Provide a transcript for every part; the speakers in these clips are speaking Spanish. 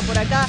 pasaba por acá.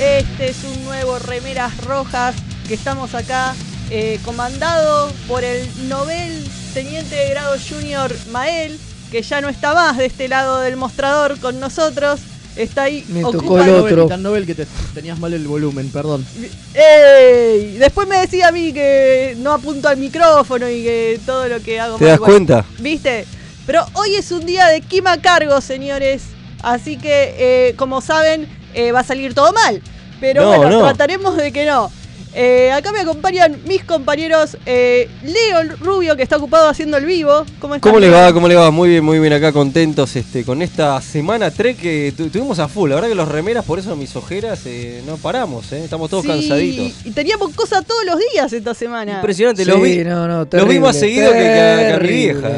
Este es un nuevo Remeras Rojas que estamos acá eh, comandado por el Nobel Teniente de Grado Junior Mael, que ya no está más de este lado del mostrador con nosotros. Está ahí. Me ocupa- tocó el otro. Tan Nobel que te, tenías mal el volumen, perdón. ¡Ey! Después me decía a mí que no apunto al micrófono y que todo lo que hago ¿Te mal, das bueno, cuenta? ¿Viste? Pero hoy es un día de Kima Cargo, señores. Así que, eh, como saben, eh, va a salir todo mal. Pero No, bueno, no. trataremos de que no. Eh, acá me acompañan mis compañeros eh, Leo Rubio, que está ocupado haciendo el vivo. ¿Cómo estás? ¿Cómo le va? ¿Cómo le va? Muy bien, muy bien acá, contentos este, con esta semana 3 que tu- tuvimos a full. La verdad que los remeras, por eso mis ojeras, eh, no paramos, eh, estamos todos Sí, cansaditos. Y teníamos cosas todos los días esta semana. Impresionante, Sí, los vi, no, no, los vi terrible, más seguido que, que a, que a mi terrible. vieja,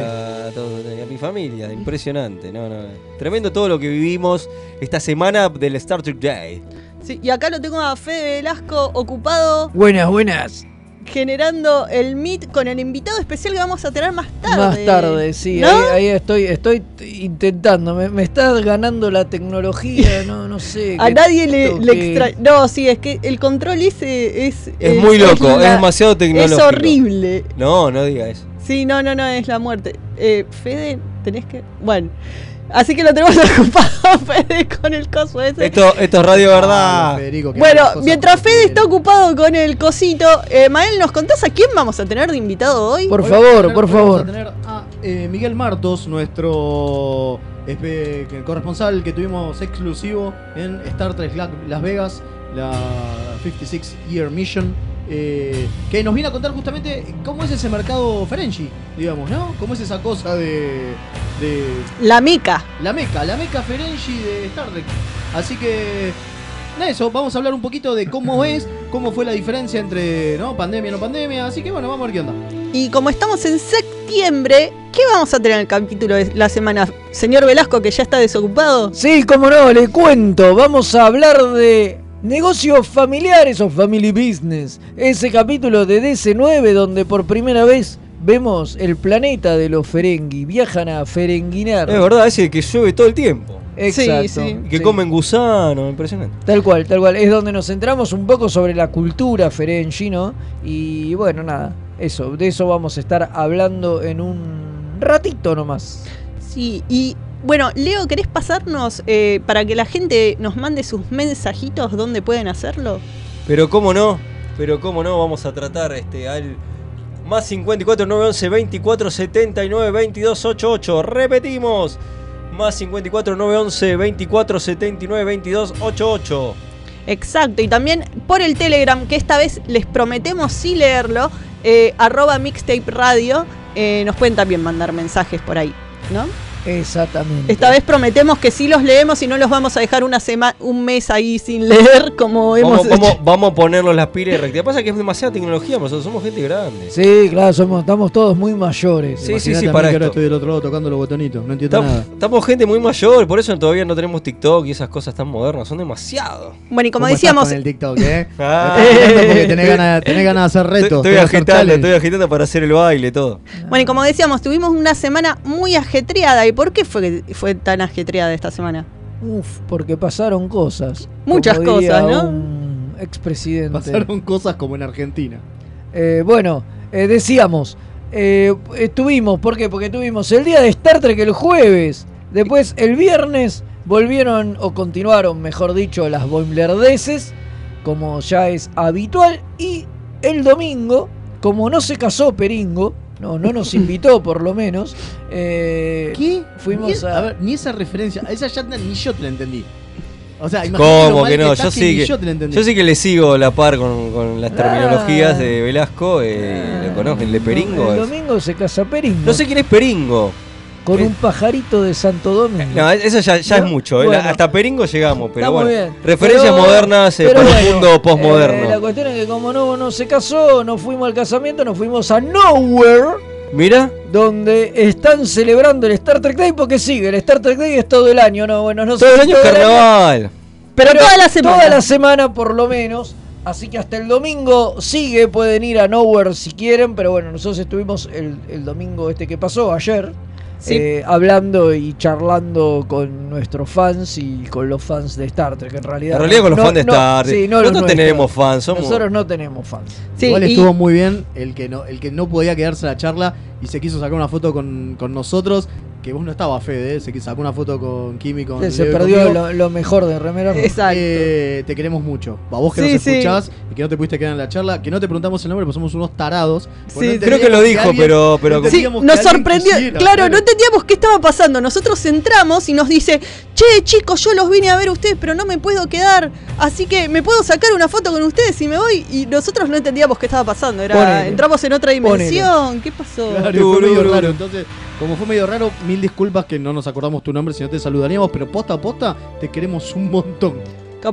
a, todo- a mi familia. Impresionante, no, no. Tremendo todo lo que vivimos esta semana del Star Trek Day. Sí, y acá lo tengo a Fede Velasco ocupado Buenas, buenas. generando el meet con el invitado especial que vamos a tener más tarde. Más tarde, sí, ¿No? ahí, ahí estoy, estoy intentando. Me, me está ganando la tecnología, no, no sé. A nadie le, le extraña. No, sí, es que el control ese es. Es muy loco, es demasiado Es tecnológico. horrible. No, no diga eso. Sí, no, no, no, es la muerte. Eh, Fede, tenés que. Bueno. Así que lo tenemos ocupado, Fede, con el coso ese. Esto, esto es Radio Verdad. Federico, que Bueno, mientras Fede está ocupado con el cosito, eh, Mael, ¿nos contás a quién vamos a tener de invitado hoy? Por Hoy favor, tener- por hoy vamos favor. a tener a eh, Miguel Martos, nuestro corresponsal que tuvimos exclusivo en Star Trek La- Las Vegas, la 56 Year Mission, eh, que nos viene a contar justamente cómo es ese mercado Ferengi, digamos, ¿no? Cómo es esa cosa de, de La Mica. la meca, la meca Ferengi de Star Trek. Así que, nada, eso, vamos a hablar un poquito de cómo es, cómo fue la diferencia entre ¿no? pandemia y no pandemia. Así que bueno, vamos a ver qué onda. Y como estamos en septiembre, ¿qué vamos a tener en el capítulo de la semana? Señor Velasco, que ya está desocupado. Sí, como no, le cuento. Vamos a hablar de negocios familiares o family business. Ese capítulo de DC9 donde por primera vez vemos el planeta de los Ferengi. Viajan a Ferenguinar. Es verdad, ese que llueve todo el tiempo. Exacto. Sí, sí. Y que Sí. comen gusano, impresionante. Tal cual, tal cual. Es donde nos centramos un poco sobre la cultura ferengi, ¿no? Y bueno, nada, eso, de eso vamos a estar hablando en un ratito nomás. Sí, y bueno, Leo, ¿querés pasarnos eh, para que la gente nos mande sus mensajitos dónde pueden hacerlo? Pero cómo no, pero cómo no, vamos a tratar este al más 54 911 24 79 22 88. Repetimos. Más 54 911 24 79 22 88. Exacto, y también por el Telegram, que esta vez les prometemos sí leerlo, eh, arroba mixtape radio, eh, nos pueden también mandar mensajes por ahí, ¿no? Exactamente. Esta vez prometemos que sí los leemos y no los vamos a dejar una semana, un mes ahí sin leer como hemos Vamos, vamos, hecho. vamos a ponernos las pilas y rectificar. Pasa que es demasiada tecnología, nosotros somos gente grande. Sí, claro, somos, estamos todos muy mayores. Sí, sí, Imaginate sí, para que ahora esto. estoy del otro lado tocando los botonitos, no entiendo Estamos, nada. estamos gente muy mayor, por eso todavía no tenemos TikTok y esas cosas tan modernas, son demasiado. Bueno, y como ¿Cómo estás decíamos, con el TikTok, ¿eh? Ah. Porque tenés ganas, tenés ganas de hacer retos. Estoy, que agitando, estoy agitando para hacer el baile, todo. bueno, y como decíamos, tuvimos una semana muy ajetreada. ¿Y por qué fue, fue tan ajetreada esta semana? Uf, porque pasaron cosas. Muchas como diría cosas, ¿no? Un expresidente. Pasaron cosas como en Argentina. Eh, bueno, eh, decíamos, eh, estuvimos, ¿por qué? Porque tuvimos el día de Star Trek el jueves, después el viernes volvieron, o continuaron, mejor dicho, las boimlerdeces, como ya es habitual, y el domingo, como no se casó Peringo, no, no nos invitó por lo menos, eh, ¿Qué? fuimos Ni- a- ver, ni esa referencia, esa ya ni yo te la entendí. O sea, lo ¿Cómo que no? está Yo que sí que, yo yo sí que le sigo la par con, con las Ah. terminologías de Velasco. Eh, ¿Lo conozco? ¿El de Peringo? El domingo se casa Peringo. No sé quién es Peringo. Con es- un pajarito de Santo Domingo. No, eso ya, ya ¿No? es mucho. eh, Bueno. Hasta Peringo llegamos, pero bueno. bien. Referencias Pero- modernas eh, para el bueno, eh, la postmoderno. cuestión es que como no, no se casó, no fuimos al casamiento, nos fuimos a Nowhere, Mira, donde están celebrando el Star Trek Day, porque sigue, el Star Trek Day es todo el año, no, bueno, no sé todo el año es carnaval. Pero, toda la semana. Toda la semana por lo menos. Así que hasta el domingo sigue, pueden ir a Nowhere si quieren, pero bueno, nosotros estuvimos el, el domingo este que pasó, ayer, Sí. eh, hablando y charlando con nuestros fans y con los fans de Star Trek. En realidad, En realidad con los no- fans de no- Star Trek. sí, no los Nosotros nuestros. tenemos fans, somos- Nosotros no tenemos fans. Sí, Igual y- estuvo muy bien el que no, el que no podía quedarse a la charla y se quiso sacar una foto con, con nosotros. Que vos no estabas, Fede, ¿eh? se sacó una foto con Kimi, con Se Leo perdió lo, lo mejor de Remera. Exacto. Eh, te queremos mucho. A vos que Sí, nos sí. escuchás y que no te pudiste quedar en la charla, que no te preguntamos el nombre, pues somos unos tarados. Sí, no Creo que lo dijo, alguien- pero, pero no Sí, nos sorprendió. quisiera, claro, no entendíamos qué estaba pasando. Nosotros entramos y nos dice, che, chicos, yo los vine a ver a ustedes, pero no me puedo quedar. Así que me puedo sacar una foto con ustedes y me voy. Y nosotros no entendíamos qué estaba pasando. Era, Ponele. entramos en otra dimensión. ¿Qué pasó? Claro, raro. Entonces, como fue medio raro, mil disculpas que no nos acordamos tu nombre, si no te saludaríamos, pero posta a posta te queremos un montón.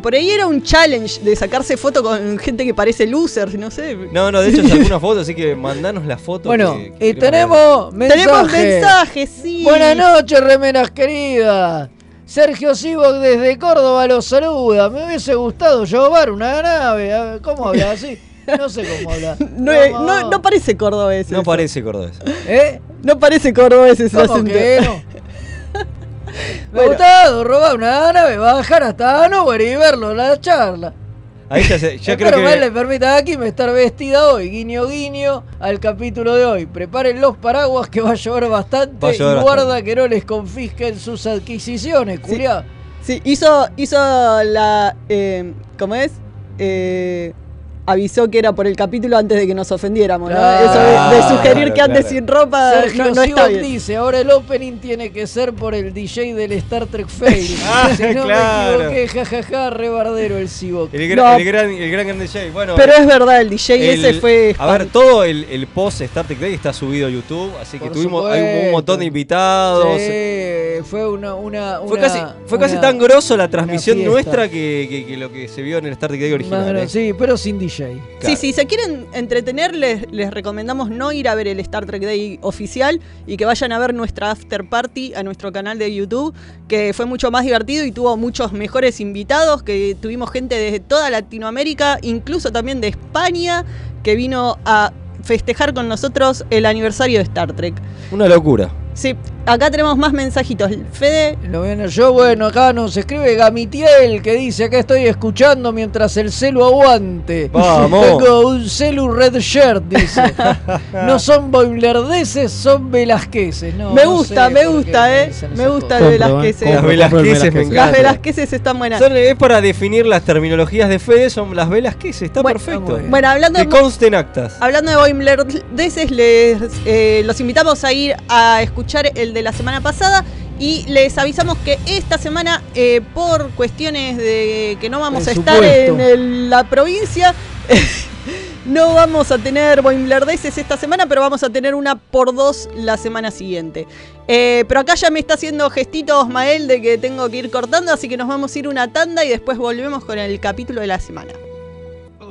Por ahí era un challenge de sacarse foto con gente que parece loser, no sé. No, no, de hecho sacó una foto, así que mandanos la foto. Bueno, que- y que queremos tenemos mensaje. Tenemos mensajes, sí. Buenas noches, remeras queridas. Sergio Sibok desde Córdoba los saluda. Me hubiese gustado llevar una nave. ¿Cómo habla así? No sé cómo habla. No, eh, no, no parece cordobés. No eso. parece cordobés. ¿Eh? No parece cordobés ese ¿Cómo acento. que no? Me Bueno. ha gustado robar una nave, bajar hasta Hanover y verlo en la charla. Ahí ya, se- ya creo que le permita a Kim estar vestida hoy, guiño guiño, al capítulo de hoy. Preparen los paraguas que va a llover bastante Va a llover y guarda bastante. que no les confisquen sus adquisiciones, culiao. Sí, hizo, hizo la. Eh, ¿Cómo es? Eh, avisó que era por el capítulo antes de que nos ofendiéramos, ¿no? Claro, Eso de, de sugerir que andes claro. sin ropa Sergio no, no está bien. dice, ahora el opening tiene que ser por el DJ del Star Trek Fail. Ah, si no claro. me equivoqué, jajaja, rebardero el Sibok. El, No. el gran, el gran Jay. Bueno, Pero es verdad, el DJ el- ese fue. A ver, todo el, el post Star Trek Day está subido a YouTube, así que Por tuvimos hay un montón de invitados. Sí, fue una, una, Fue, una- casi, fue casi tan grosso la transmisión fiesta. nuestra que, que- que lo que se vio en el Star Trek Day original. Bueno, ¿eh? Sí, pero sin DJ. Sí, Claro. si se quieren entretener, les, les recomendamos no ir a ver el Star Trek Day oficial y que vayan a ver nuestra after party a nuestro canal de YouTube, que fue mucho más divertido y tuvo muchos mejores invitados, que tuvimos gente de toda Latinoamérica, incluso también de España, que vino a festejar con nosotros el aniversario de Star Trek. Una locura. Sí, acá tenemos más mensajitos. Fede, Lo viene yo, bueno, acá nos escribe Gamitiel que dice, acá estoy escuchando mientras el celu aguante. Vamos. Tengo un celu red shirt, dice. no son boilerdeses, son velasqueses. No, me no gusta, sé me qué gusta, me eh. Me esas gusta el eh. Las Compro, velas compro el queses me Velázquez. Las. Velázquez están buenas. Son- es para definir las terminologías de Fede, son las velas que está Bueno, perfecto. Bueno, hablando Que de consten actas. Hablando de Boimlerdeses, les eh, los invitamos a ir a escuchar el de la semana pasada y les avisamos que esta semana, eh, por cuestiones de que no vamos a estar en el- la provincia, no vamos a tener Boimlerdeses esta semana, pero vamos a tener una por dos la semana siguiente. Eh, pero acá ya me está haciendo gestitos Mael de que tengo que ir cortando, así que nos vamos a ir una tanda y después volvemos con el capítulo de la semana.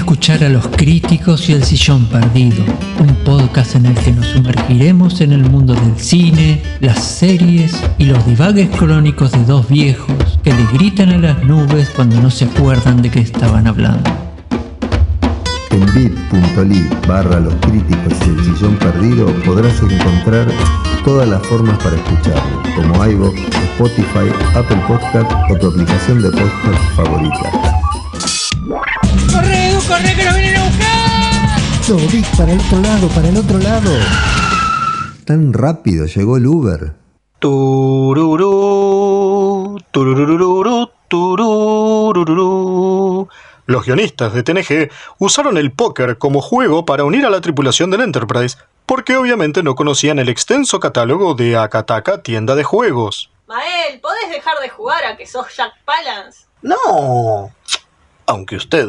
Escuchar a los críticos y el sillón perdido, un podcast en el que nos sumergiremos en el mundo del cine, las series y los divagues crónicos de dos viejos que le gritan a las nubes cuando no se acuerdan de qué estaban hablando. En bit.ly barra los críticos y el sillón perdido podrás encontrar todas las formas para escucharlo, como iVoox, Spotify, Apple Podcast o tu aplicación de podcast favorita. ¡Corre, corre, que nos vienen a buscar! No, Vic, para el otro lado, para el otro lado. Tan rápido llegó el Uber. Tururú, tururururu, tururururu. Los guionistas de TNG usaron el póker como juego para unir a la tripulación del Enterprise, porque obviamente no conocían el extenso catálogo de Akataka tienda de juegos. Mael, ¿podés dejar de jugar a que sos Jack Palance? No, aunque usted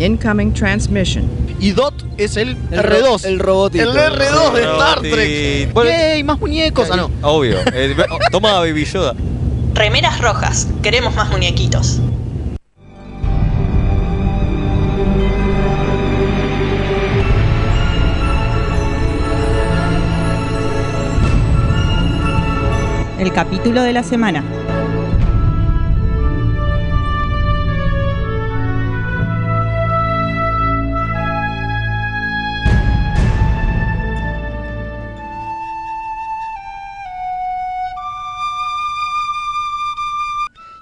Incoming transmission. Y Dot es el, El R2. ro- el robotito. El R2 de Star. Trek. Bueno, ¡Yay! Más muñecos. Ah, no. Obvio. Eh, toma Baby Yoda. Remeras rojas, queremos más muñequitos. El capítulo de la semana.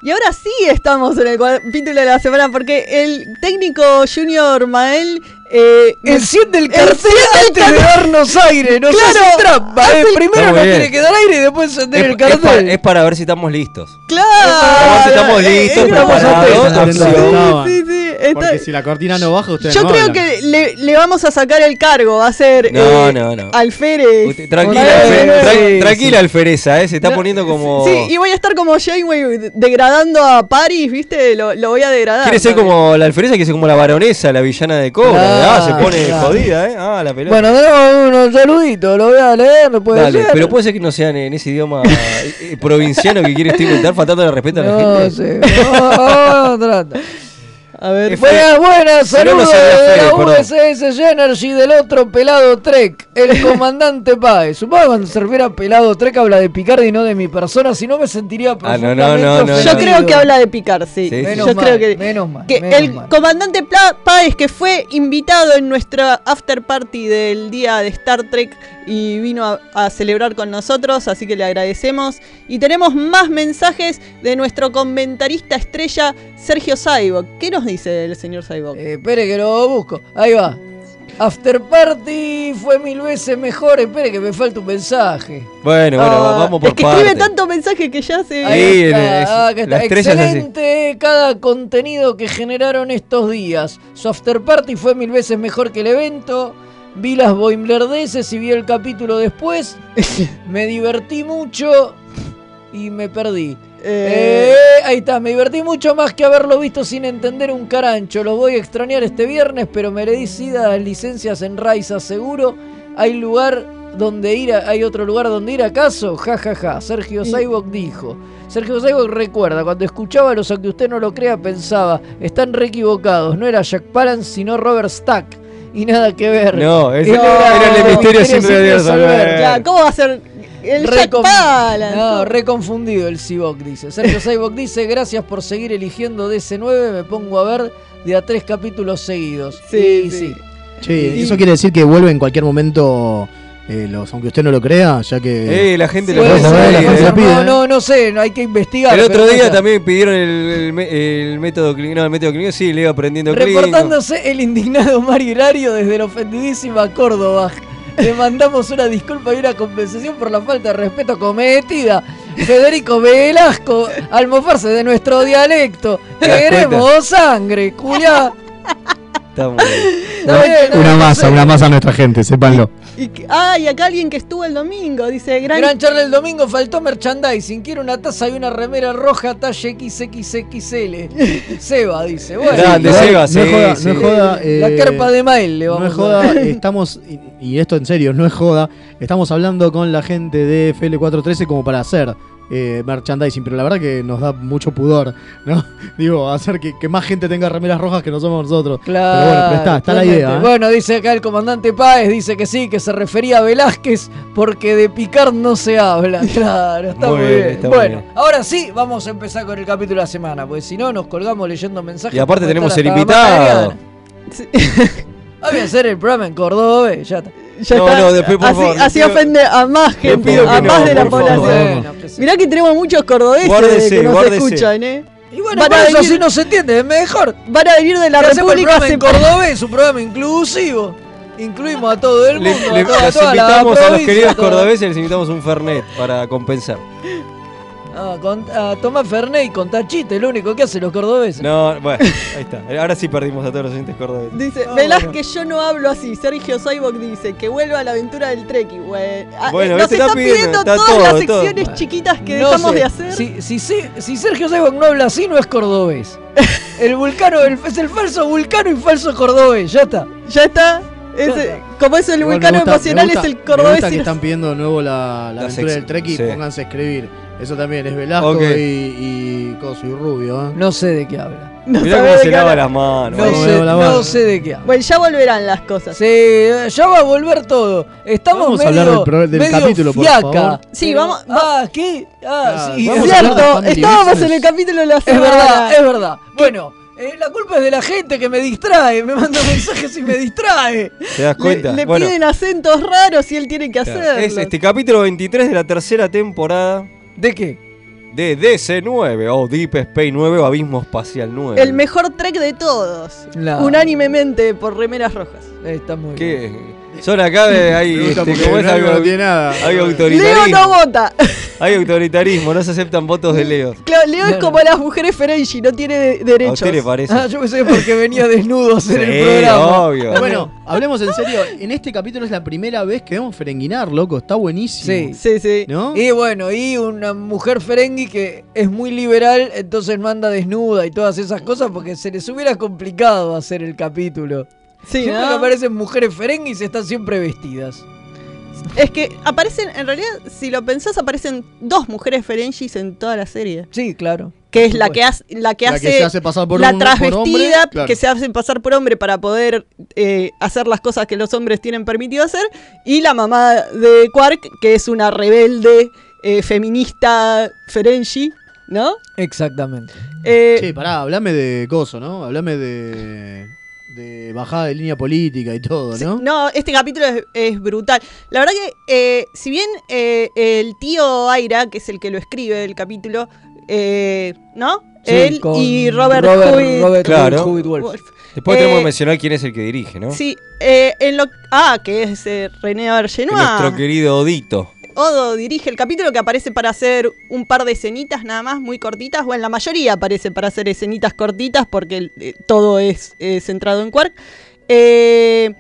Y ahora sí estamos en el capítulo de la semana porque el técnico Junior Mael eh, Enciende el nos- cartel enciende el antes de darnos aire, no Claro, seas trampa. eh. Primero nos tiene que dar aire y después encender el es pa- cartel. es para ver si estamos listos. Claro. Vamos, estamos eh, listos, eh, preparados. Sí, sí, está- Porque si la cortina no baja, ustedes Yo no creo hablan. que le, le vamos a sacar el cargo, va a ser No, eh, no, no. Alférez. Usted- tranquila. Alfe- tra- tranquila, Alfereza, eh, se está No, poniendo como. Sí, y voy a estar como Janeway degradando a Paris, ¿viste? Lo, lo voy a degradar. Quiere ser como la alfereza, quiere ser como la baronesa, la villana de Cobra. Ah, se pone claro. jodida, ¿eh? Ah, la pelota. Bueno, tenemos unos saluditos, lo voy a leer, puede Dale, ser. pero puede ser que no sean en ese idioma eh, eh, provinciano que quiere usted faltando de respeto a la No gente. sé. No, no, trata. A ver, Buenas, buenas, saludos de la. USS Genergy del otro pelado Trek, el comandante Páez. Supongo que cuando se refiere a pelado Trek habla de Picardi y no de mi persona, si no me sentiría Ah, no, no, no, no, Yo creo que habla de picar, sí. Sí, sí. Menos Yo mal, creo que, menos mal, que menos el mal. comandante Páez que fue invitado en nuestra after party del día de Star Trek y vino a, a celebrar con nosotros, así que le agradecemos. Y tenemos más mensajes de nuestro comentarista estrella Sergio Saibok. ¿Qué nos dice el señor Saibok? Eh, espere que lo busco. Ahí va. After Party fue mil veces mejor. Espere que me falta un mensaje. Bueno, bueno, Ah, vamos por Es que escribe partes. tantos mensajes que ya se. Ahí Sí, está, es- acá está. la estrella es así. Excelente cada contenido que generaron estos días. Su after party fue mil veces mejor que el evento. Vi las boimlerdeces y vi el capítulo después. me divertí mucho y me perdí. Eh, Eh, ahí está, me divertí mucho más que haberlo visto sin entender un carancho. Lo voy a extrañar este viernes, pero merecidas licencias en Raiza seguro. Hay lugar donde ir, a- hay otro lugar donde ir acaso. Ja, ja, ja. Sergio Saibok dijo. Sergio Saibok recuerda, cuando escuchaba los aunque usted no lo crea, pensaba, están re equivocados. No era Jack Palance, sino Robert Stack. Y nada que ver. No, ese era el Misterio sin resolver. resolver. ya, ¿Cómo va a ser el Recon-? No, reconfundido el Sibok, dice. Sergio Saibok dice, gracias por seguir eligiendo DC9, me pongo a ver de a tres capítulos seguidos. Sí, Y sí. Y- eso quiere decir que vuelve en cualquier momento, eh, los, aunque usted no lo crea, ya que... Eh, la gente Sí, lo puede saber, la gente lo pide, no, ¿eh? no, no sé, no hay que investigar. El otro día también pidieron el, el método clínico. No, el método clínico sí, le iba aprendiendo clínico. Reportándose el indignado Mario Hilario desde la ofendidísima Córdoba. Le mandamos una disculpa y una compensación por la falta de respeto cometida. Federico Velasco, al mofarse de nuestro dialecto. ¿Te das Queremos sangre, cuya. Está muy bien. Está bien, no, Una no masa, sé. una masa a nuestra gente, sépanlo. Y, que- ah, y acá alguien que estuvo el domingo, dice gran, Gran charla el domingo, faltó merchandising. Quiero una taza y una remera roja talle XXXL. Seba dice. Bueno, Grande, No, Seba, no sí, es joda, sí. no es joda, eh, la carpa de Mael le No vamos es a joda, dar. estamos, y, y esto en serio, no es joda, estamos hablando con la gente de FL413 como para hacer eh, merchandising, pero la verdad que nos da mucho pudor, ¿no? Digo, hacer que, que más gente tenga remeras rojas que no somos nosotros. Claro, pero bueno, pero está, está la idea. ¿eh? Bueno, dice acá el comandante Páez, dice que sí, que se refería a Velázquez porque de picar no se habla. Claro, está muy, Muy bien. bien, está muy bueno, bien. ahora sí, vamos a empezar con el capítulo de la semana, porque si no nos colgamos leyendo mensajes. Y aparte tenemos el invitado. Ah, Voy a hacer el programa en Córdoba, ya está. Ya No, está. no, después, por así, favor, así pido- ofende a más gente, a no, más de la población. Bueno, sé Mirá que tenemos muchos cordobeses Guárdese, que nos guárdese. escuchan, ¿eh? Y bueno, Van a eso venir- así no se entiende, es mejor. Van a venir de la República programa en cordobés, un programa inclusivo. Incluimos a todo el mundo, le- a toda, los toda la invitamos a los queridos cordobeses, les invitamos un Fernet para compensar. Ah, con, a tomar Fernet y con tachite, es lo único que hacen los cordobeses. No, bueno, ahí está. Ahora sí perdimos a todos los oyentes cordobeses. Dice, Ah, Velázquez, yo no hablo así. Sergio Saibok dice que vuelva a la aventura del. Ah, Bueno, eh, nos viste, está está pidiendo, pidiendo está todas todo, las secciones Bueno. chiquitas que No dejamos sé, de hacer. Si, si, si, si Sergio Saibok no habla así, no es cordobés. El vulcano, el- es el falso vulcano y falso cordobés, ya está. Ya está. Es, como es el me vulcano gusta- me emocional, gusta- es el Me cordobés. gusta que y- están pidiendo de nuevo la, la La aventura del Trek y sí. pónganse a escribir. Eso también es Velasco y, y Coso y Rubio, ¿eh? No sé de qué habla. No Mirá cómo se lava las manos. No, Bueno, sé, la no mano. sé de qué habla. Bueno, ya volverán las cosas. Sí, ya va a volver todo. Estamos Vamos a hablar del pro- del medio capítulo, por fiaca. favor. Sí, Pero- vamos- Ah, ¿qué? Ah, Ah, sí. es cierto. Estábamos en el capítulo de la Es semana. verdad, es verdad. Bueno, eh, la culpa es de la gente que me distrae. Me manda mensajes y me distrae. ¿Te das Le, cuenta? le bueno, piden acentos raros y él tiene que claro, hacerlo. es este capítulo 23 de la tercera temporada ¿De qué? de DC9 o Deep Space 9 o Abismo Espacial 9. El mejor trek de todos. Unánimemente por remeras rojas. Está muy bien. ¿Qué? Son acá de ahí, Me gusta este, porque ¿cómo es? Velasco Algo- no tiene nada. Hay Leo autoritarismo. no vota. Hay autoritarismo, no se aceptan votos de Leo. Claro, Leo es No, como las mujeres Ferengi, no tiene de- ¿A derechos. usted le parece? Ah, yo pensé porque venía desnudo a hacer Sí, el programa. obvio. Bueno, hablemos en serio. En este capítulo es la primera vez que vemos Ferenguinar, loco. Está buenísimo. Sí. Sí, sí. ¿No? Y bueno, y una mujer ferengui que es muy liberal, entonces manda desnuda y todas esas cosas porque se les hubiera complicado hacer el capítulo. Sí, Siempre ¿no? que aparecen mujeres ferenguis están siempre vestidas. Es que aparecen, en realidad, si lo pensás, aparecen dos mujeres Ferengis en toda la serie. Sí, claro. Que es la que hace, la que La hace, que se hace pasar por la un- por travestida, hombre, claro. que se hace pasar por hombre para poder eh, hacer las cosas que los hombres tienen permitido hacer, y la mamá de Quark, que es una rebelde eh, feminista Ferengi, ¿no? Exactamente. Eh, Che, pará, hablame de Coso, ¿no? Hablame de. de bajada de línea política y todo, Sí, ¿no? no, este capítulo es, es brutal. La verdad que, eh, si bien eh, el tío Aira, que es el que lo escribe el capítulo, eh, ¿no? Sí, Él y Robert, Robert- Robert Claro. Wolf. Wolf. Después Eh, tenemos que mencionar quién es el que dirige, ¿no? Sí, eh, en lo ah, que es eh, René Argenois. Nuestro querido Odito. Odo dirige el capítulo que aparece para hacer un par de escenitas nada más, muy cortitas. Bueno, la mayoría aparece para hacer escenitas cortitas porque eh, todo es eh, centrado en Quark. Eh,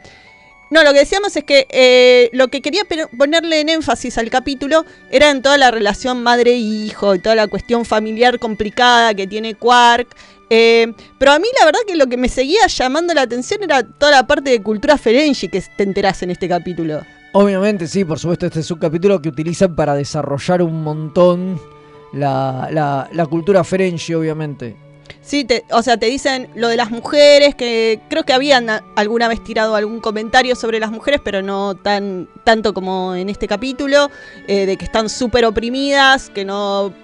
no, lo que decíamos es que eh, lo que quería ponerle en énfasis al capítulo era en toda la relación madre-hijo y toda la cuestión familiar complicada que tiene Quark. Eh, pero a mí la verdad que lo que me seguía llamando la atención era toda la parte de cultura Ferengi que te enterás en este capítulo. Obviamente, sí, por supuesto, este es un capítulo que utilizan para desarrollar un montón la, la, la cultura Ferengi, obviamente. Sí, te- o sea, te dicen lo de las mujeres, que creo que habían a- alguna vez tirado algún comentario sobre las mujeres, pero no tan tanto como en este capítulo, eh, de que están súper oprimidas, que no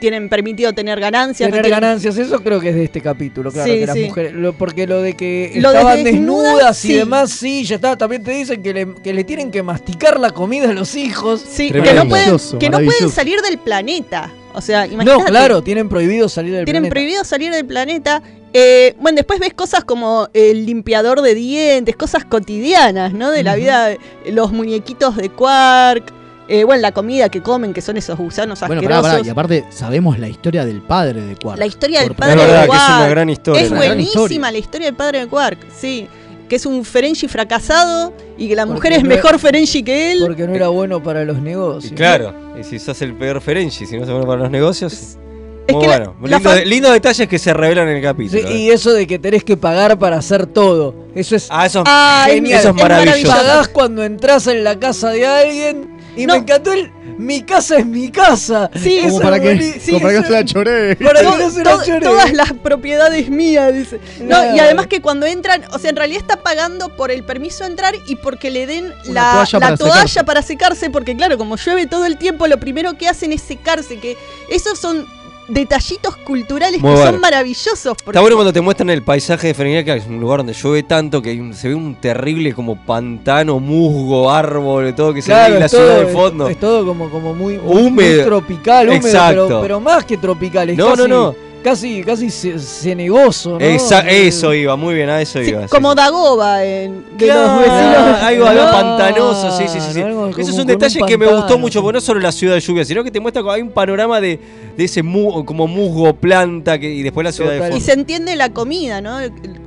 tienen permitido tener ganancias. no Tener tienen- ganancias, eso creo que es de este capítulo, claro, Sí, que las sí. mujeres, lo- porque lo de que Lo de estaban desnudas, desnudas y sí. demás, sí, ya está, también te dicen que le, que le tienen que masticar la comida a los hijos. Sí, que no, pueden, que no pueden salir del planeta. O sea, imagínate. No, claro, tienen prohibido salir del Tienen planeta. prohibido salir del planeta. Eh, bueno, después ves cosas como el limpiador de dientes, cosas cotidianas, ¿no? De la vida, eh, los muñequitos de Quark, eh, bueno, la comida que comen, que son esos gusanos Bueno, asquerosos. pará, pará, y aparte sabemos la historia del padre de Quark. La historia del padre Es de verdad que Quark. es una gran historia. Es buenísima historia. la historia del padre de Quark, sí. Que es un Ferengi fracasado y que la Porque mujer es no mejor Ferengi que él. Porque no era bueno para los negocios. Claro, y si sos el peor Ferengi, si no se bueno para los negocios. Es muy que la- bueno. la Lindo- lindos detalles que se revelan en el capítulo. Sí, ¿eh? y eso de que tenés que pagar para hacer todo. Eso es Ah, eso, Ah, es- genial. eso es maravilloso. Pagás cuando entras en la casa de alguien. Y No. me encantó el. Mi casa es mi casa. Sí, Como es para que, buenísimo. como para que no se la choree. Para que no se la llore. todas las propiedades mías, dice. No, y además que cuando entran, o sea, en realidad está pagando por el permiso de entrar y porque le den Una la, toalla la para toalla secarse. para secarse, porque claro, como llueve todo el tiempo, lo primero que hacen es secarse, que esos son detallitos culturales Muy que bueno. son maravillosos. porque- Está bueno cuando te muestran el paisaje de Ferreña, que es un lugar donde llueve tanto que hay un- se ve un terrible como pantano, musgo, árbol, todo que se Claro, ve y la es ciudad todo- de fondo. Es, es todo como, como muy, muy- Húmedo. muy tropical, húmedo, Exacto. pero, pero más que tropical. Es No, casi, no, no. Casi, casi ce- cenegoso, ¿no? Esa- eso iba, muy bien, a eso Sí, iba. sí, como sí. Dagoba en, de Claro, los vecinos. algo, algo ¿no? pantanoso, sí, sí, sí. sí. algo Eso como es un detalle que me gustó mucho, porque no solo la ciudad de lluvia, sino que te muestra que hay un panorama de, de ese mu- como musgo, planta, que, y después la ciudad de Total. Y fondo. se entiende la comida, ¿no?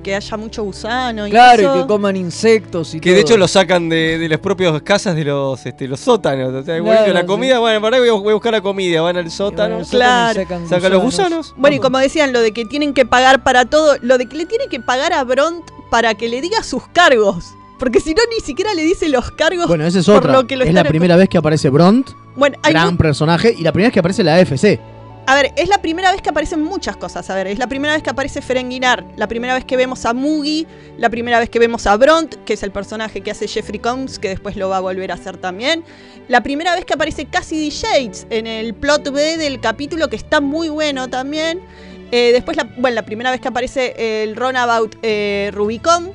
Que haya mucho gusano y Claro, eso. y que coman insectos y Que de hecho lo sacan de, de las propias casas de los, este, los sótanos. O sea, igual Claro, que la sí. comida, bueno, para voy a, voy a buscar la comida, van al sótano, Claro. sacan sacan los gusanos. gusanos. Bueno, y como decían, lo de que tienen que pagar para todo, lo de que le tiene que pagar a Bront para que le diga sus cargos. Porque si no, ni siquiera le dice los cargos. Bueno, esa es por otra. lo que lo es la primera vez que aparece Bront, Bueno, gran personaje, y la primera vez que aparece la AFC. A ver, es la primera vez que aparecen muchas cosas. A ver, es la primera vez que aparece Ferenginar, la primera vez que vemos a Mugi, la primera vez que vemos a Bront, que es el personaje que hace Jeffrey Combs, que después lo va a volver a hacer también. La primera vez que aparece Cassidy Shades en el plot B del capítulo, que está muy bueno también. Eh, después, la, bueno, la primera vez que aparece el Runabout eh, Rubicon,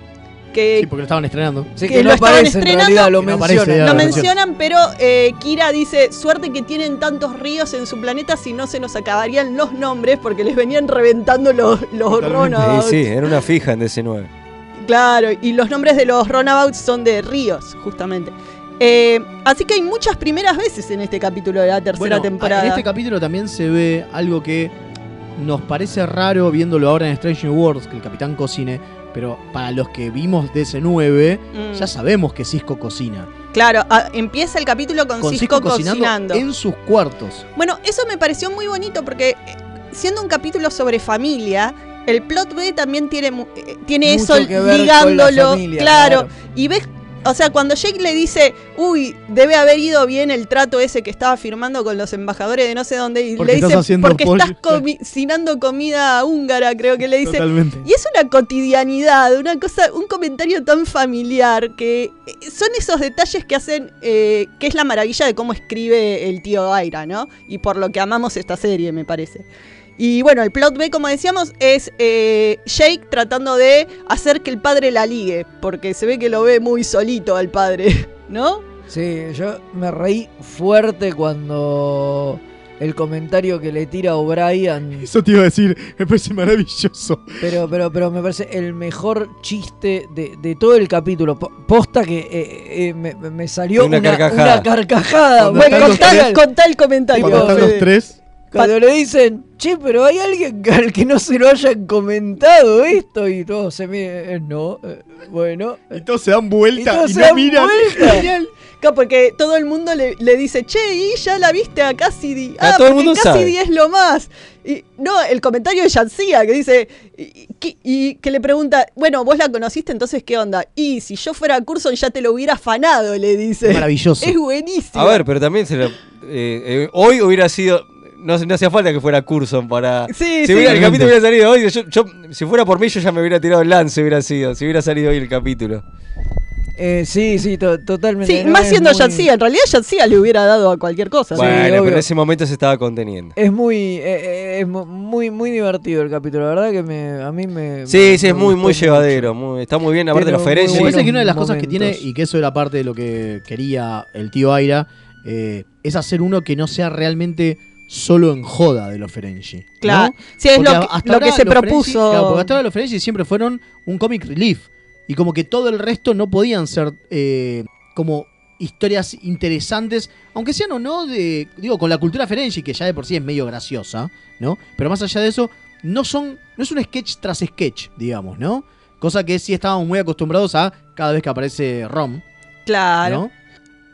que Sí, porque lo estaban estrenando. Sí, que que lo no aparece en realidad, lo no mencionan. ya lo lo mencionan, pero eh, Kira dice, suerte que tienen tantos ríos en su planeta, si no se nos acabarían los nombres porque les venían reventando los, los runabouts. Sí, sí, era una fija en DC9. Claro, y los nombres de los runabouts son de ríos, justamente. Eh, así que hay muchas primeras veces en este capítulo de la tercera Bueno, temporada. En este capítulo también se ve algo que nos parece raro viéndolo ahora en Strange New Worlds, que el capitán cocine, pero para los que vimos DC9, Mm. ya sabemos que Cisco cocina. Claro, ah, empieza el capítulo con, Con Cisco, Cisco cocinando, cocinando. en sus cuartos. Bueno, eso me pareció muy bonito porque eh, siendo un capítulo sobre familia, el plot B también tiene, eh, tiene Mucho eso ligándolo, familia, claro, claro. Y ves, o sea, cuando Jake le dice, uy, debe haber ido bien el trato ese que estaba firmando con los embajadores de no sé dónde, y le dice, porque pollo". estás cocinando comida húngara, creo que le dice. Totalmente. Y es una cotidianidad, una cosa, un comentario tan familiar que eh, son esos detalles que hacen, eh, que es la maravilla de cómo escribe el tío Aira, ¿no? Y por lo que amamos esta serie, me parece. Y bueno, el plot B, como decíamos, es eh, Jake tratando de hacer que el padre la ligue, porque se ve que lo ve muy solito al padre, ¿no? Sí, yo me reí fuerte cuando el comentario que le tira O'Brien. Eso te iba a decir, me parece maravilloso. Pero, pero, pero me parece el mejor chiste de, de todo el capítulo. Po- Posta que eh, eh, me, me salió Una una, carcajada. una carcajada. Los Contá, contá el comentario. Cuando están los tres. Cuando le dicen, che, pero hay alguien al que no se lo hayan comentado esto y todos se miran, no, eh, bueno. Y todos se dan vuelta Y y, se no dan miran. vuelta. Porque todo el mundo le, le dice, che, y ya la viste a Cassidy. Ah, todo el mundo Cassidy sabe. es lo más. Y, no, el comentario de Yancia que dice, y, que- y que le pregunta, bueno, vos la conociste, entonces ¿qué onda? Y si yo fuera Curson ya te lo hubiera afanado, le dice. Maravilloso. Es buenísimo. A ver, pero también se lo- eh, eh, hoy hubiera sido. No, no hacía falta que fuera Curson para. Sí, si sí. hubiera- el capítulo hubiera salido hoy, yo, yo- si fuera por mí, yo ya me hubiera tirado el lance, hubiera sido. Si hubiera salido hoy el capítulo. Eh, sí, sí, to- totalmente. Sí, no, más siendo muy- Yancia. En realidad Yancia le hubiera dado a cualquier cosa. bueno, pero en ese momento se estaba conteniendo. Es muy, eh, eh, es mu- muy, muy divertido el capítulo. La verdad que me, a mí me. Sí, sí, es muy, muy llevadero. muy- está muy bien, aparte de los Ferengi. Me parece que una de las cosas que tiene, y que eso era parte de lo que quería el tío Aira, eh, es hacer uno que no sea realmente solo en joda de los Ferengi. ¿no? Claro. Sí, es Porque lo que- hasta lo que se Ferengi- propuso. claro, porque hasta ahora los Ferengi siempre fueron un comic relief. Y como que todo el resto no podían ser eh, como historias interesantes, aunque sean o no de. Digo, con la cultura Ferengi, que ya de por sí es medio graciosa, ¿no? Pero más allá de eso, no son. No es un sketch tras sketch, digamos, ¿no? Cosa que sí estábamos muy acostumbrados a cada vez que aparece Rom. Claro. ¿no?